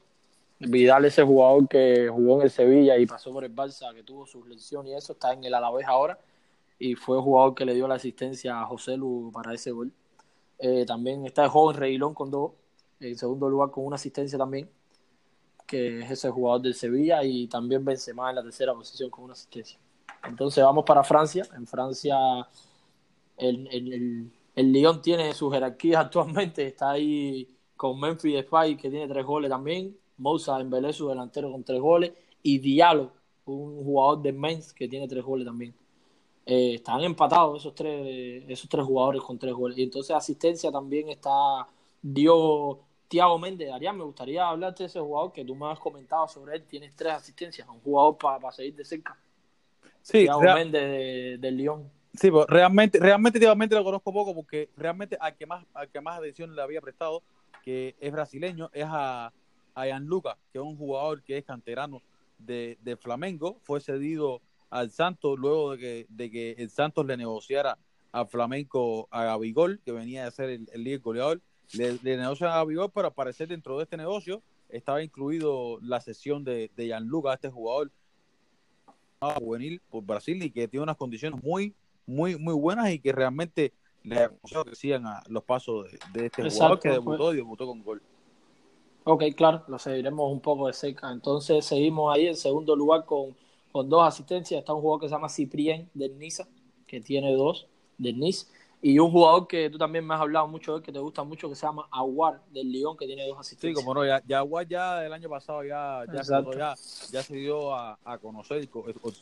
Vidal, ese jugador que jugó en el Sevilla y pasó por el Barça, que tuvo sus lesiones y eso, está en el Alavés ahora. Y fue el jugador que le dio la asistencia a José Lu para ese gol. Eh, también está el joven Reilón con dos. En segundo lugar, con una asistencia también, que es ese jugador del Sevilla. Y también Benzema en la tercera posición con una asistencia. Entonces vamos para Francia. En Francia el, el, el, Lyon tiene su jerarquía <laughs> actualmente. Está ahí con Memphis Depay que tiene tres goles también. Moussa Dembélé su delantero con tres goles. Y Diallo, un jugador de Mainz que tiene tres goles también. Eh, están empatados esos tres, esos tres jugadores con tres goles. Y entonces asistencia también está dio Tiago Méndez. Arián, me gustaría hablarte de ese jugador que tú me has comentado sobre él. Tiene tres asistencias, un jugador para seguir de cerca. Sí, de, del Lyon. Sí, pues, realmente, realmente, lo conozco poco porque realmente al que más, al que más atención le había prestado, que es brasileño, es a, a Gianluca, que es un jugador que es canterano de, de Flamengo, fue cedido al Santos luego de que, de que el Santos le negociara a Flamengo a Gabigol, que venía de ser el, líder goleador, le, le negocian a Gabigol para aparecer dentro de este negocio, estaba incluido la sesión de, de Gianluca, este jugador juvenil por Brasil y que tiene unas condiciones muy, muy, muy buenas y que realmente le que sigan a los pasos de, este jugador que debutó y debutó con gol. Ok, claro, lo seguiremos un poco de cerca. Entonces seguimos ahí en segundo lugar con, con dos asistencias. Está un jugador que se llama Ciprien del Niza, que tiene dos del Nice. Y un jugador que tú también me has hablado mucho de él, que te gusta mucho, que se llama Aguar del Lyon, que tiene dos asistencias. Sí, como no, ya, ya Aguar ya el año pasado ya, ya, ya, ya, se dio a, a conocer.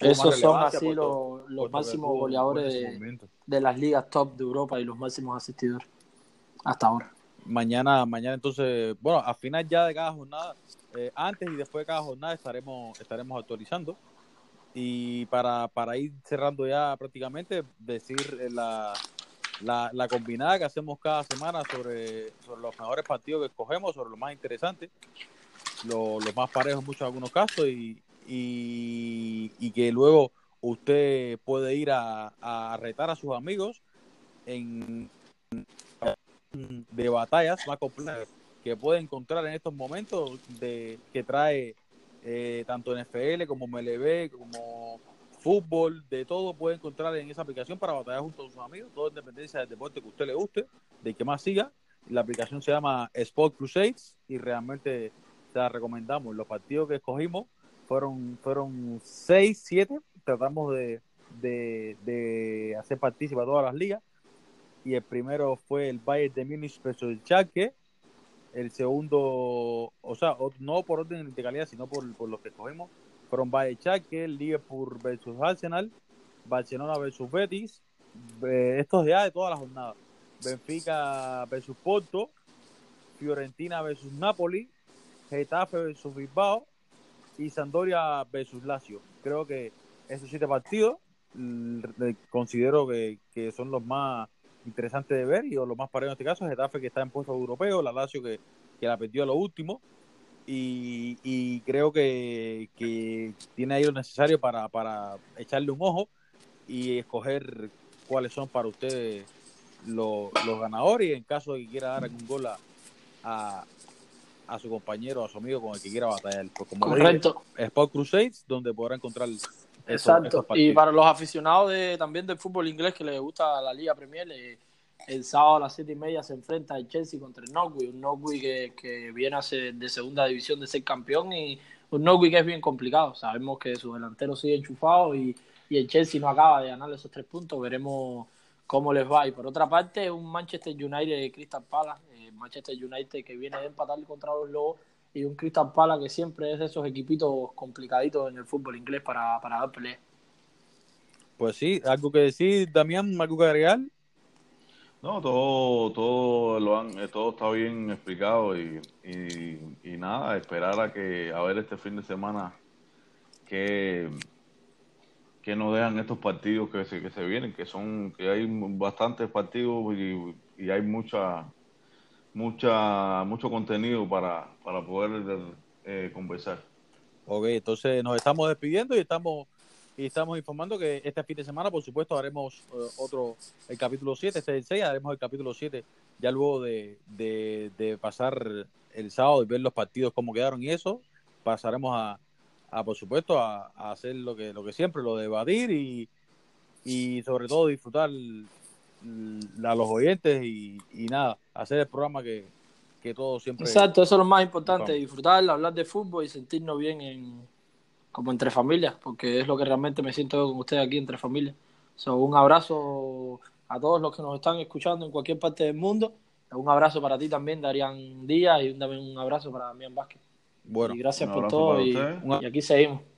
Esos son así los, los máximos goleadores de, de, las ligas top de Europa y los máximos asistidores hasta ahora. mañana, mañana entonces, bueno, a final ya de cada jornada, eh, antes y después de cada jornada estaremos, estaremos actualizando. Y para, para ir cerrando ya prácticamente, decir la, la, la, combinada que hacemos cada semana sobre, sobre los mejores partidos que escogemos, sobre lo más interesante, los más parejos en muchos algunos casos y, y, que luego usted puede ir a, a retar a sus amigos en de batallas más complejas que puede encontrar en estos momentos de que trae eh, tanto NFL como MLB como fútbol, de todo puede encontrar en esa aplicación para batallar junto a sus amigos, todo independencia del deporte que usted le guste, de que más siga. La aplicación se llama Sport Crusades y realmente se la recomendamos. Los partidos que escogimos fueron, fueron 6, 7, tratamos de, de, de hacer partícipa a todas las ligas y el primero fue el Bayern de Múnich versus el Schalke. El segundo, o sea, no por orden de calidad, sino por, por los que escogemos, fueron Bayern Schalke, Liverpool versus Arsenal, Barcelona versus Betis, eh, estos ya de todas las jornadas. Benfica versus Porto, Fiorentina versus Napoli, Getafe versus Bilbao y Sampdoria versus Lazio. Creo que esos siete partidos considero que, que son los más interesante de ver y lo más parejo en este caso es Getafe que está en puesto europeo, la Lazio que, que la perdió a lo último y, y creo que, que, tiene ahí lo necesario para, para echarle un ojo y escoger cuáles son para ustedes los, los ganadores y en caso de que quiera dar algún gol a, a, su compañero, a su amigo con el que quiera batallar. Pues como Correcto. Sport Crusades, donde podrá encontrar Exacto. y para los aficionados de, también del fútbol inglés que les gusta la Liga Premier, el sábado a las siete y media se enfrenta el Chelsea contra el Norwich, un Norwich que, que viene a ser de segunda división de ser campeón y un Norwich que es bien complicado. Sabemos que su delantero sigue enchufado y, y el Chelsea no acaba de ganar esos tres puntos. Veremos cómo les va. Y por otra parte, un Manchester United de Crystal Palace, eh, Manchester United que viene de empatar contra los Lobos y un Crystal Palace que siempre es de esos equipitos complicaditos en el fútbol inglés para, para dar pelea. Pues sí, algo que decir, Damián, algo que agregar. No, todo, todo lo han, eh, todo está bien explicado y, y, nada, esperar a que a ver este fin de semana que, que nos dejan estos partidos que se, que se vienen, que son, que hay bastantes partidos y, y hay mucha mucha mucho contenido para, para poder eh, conversar. Ok, entonces nos estamos despidiendo y estamos y estamos informando que este fin de semana, por supuesto, haremos eh, otro, el capítulo 7, este es el 6, haremos el capítulo 7 ya luego de, de, pasar el sábado y ver los partidos cómo quedaron y eso, pasaremos a, a por supuesto, a, hacer lo que, lo que siempre, lo de debatir y, y sobre todo disfrutar a los oyentes y, nada, hacer el programa que, que todos siempre. Exacto, eso es lo más importante, disfrutar, hablar de fútbol y sentirnos bien en, como entre familias, porque es lo que realmente me siento con ustedes aquí entre familias. un abrazo a todos los que nos están escuchando en cualquier parte del mundo. Un abrazo para ti también, Darían Díaz, y también un abrazo para Damián Vázquez. Bueno, y gracias por todo y aquí seguimos.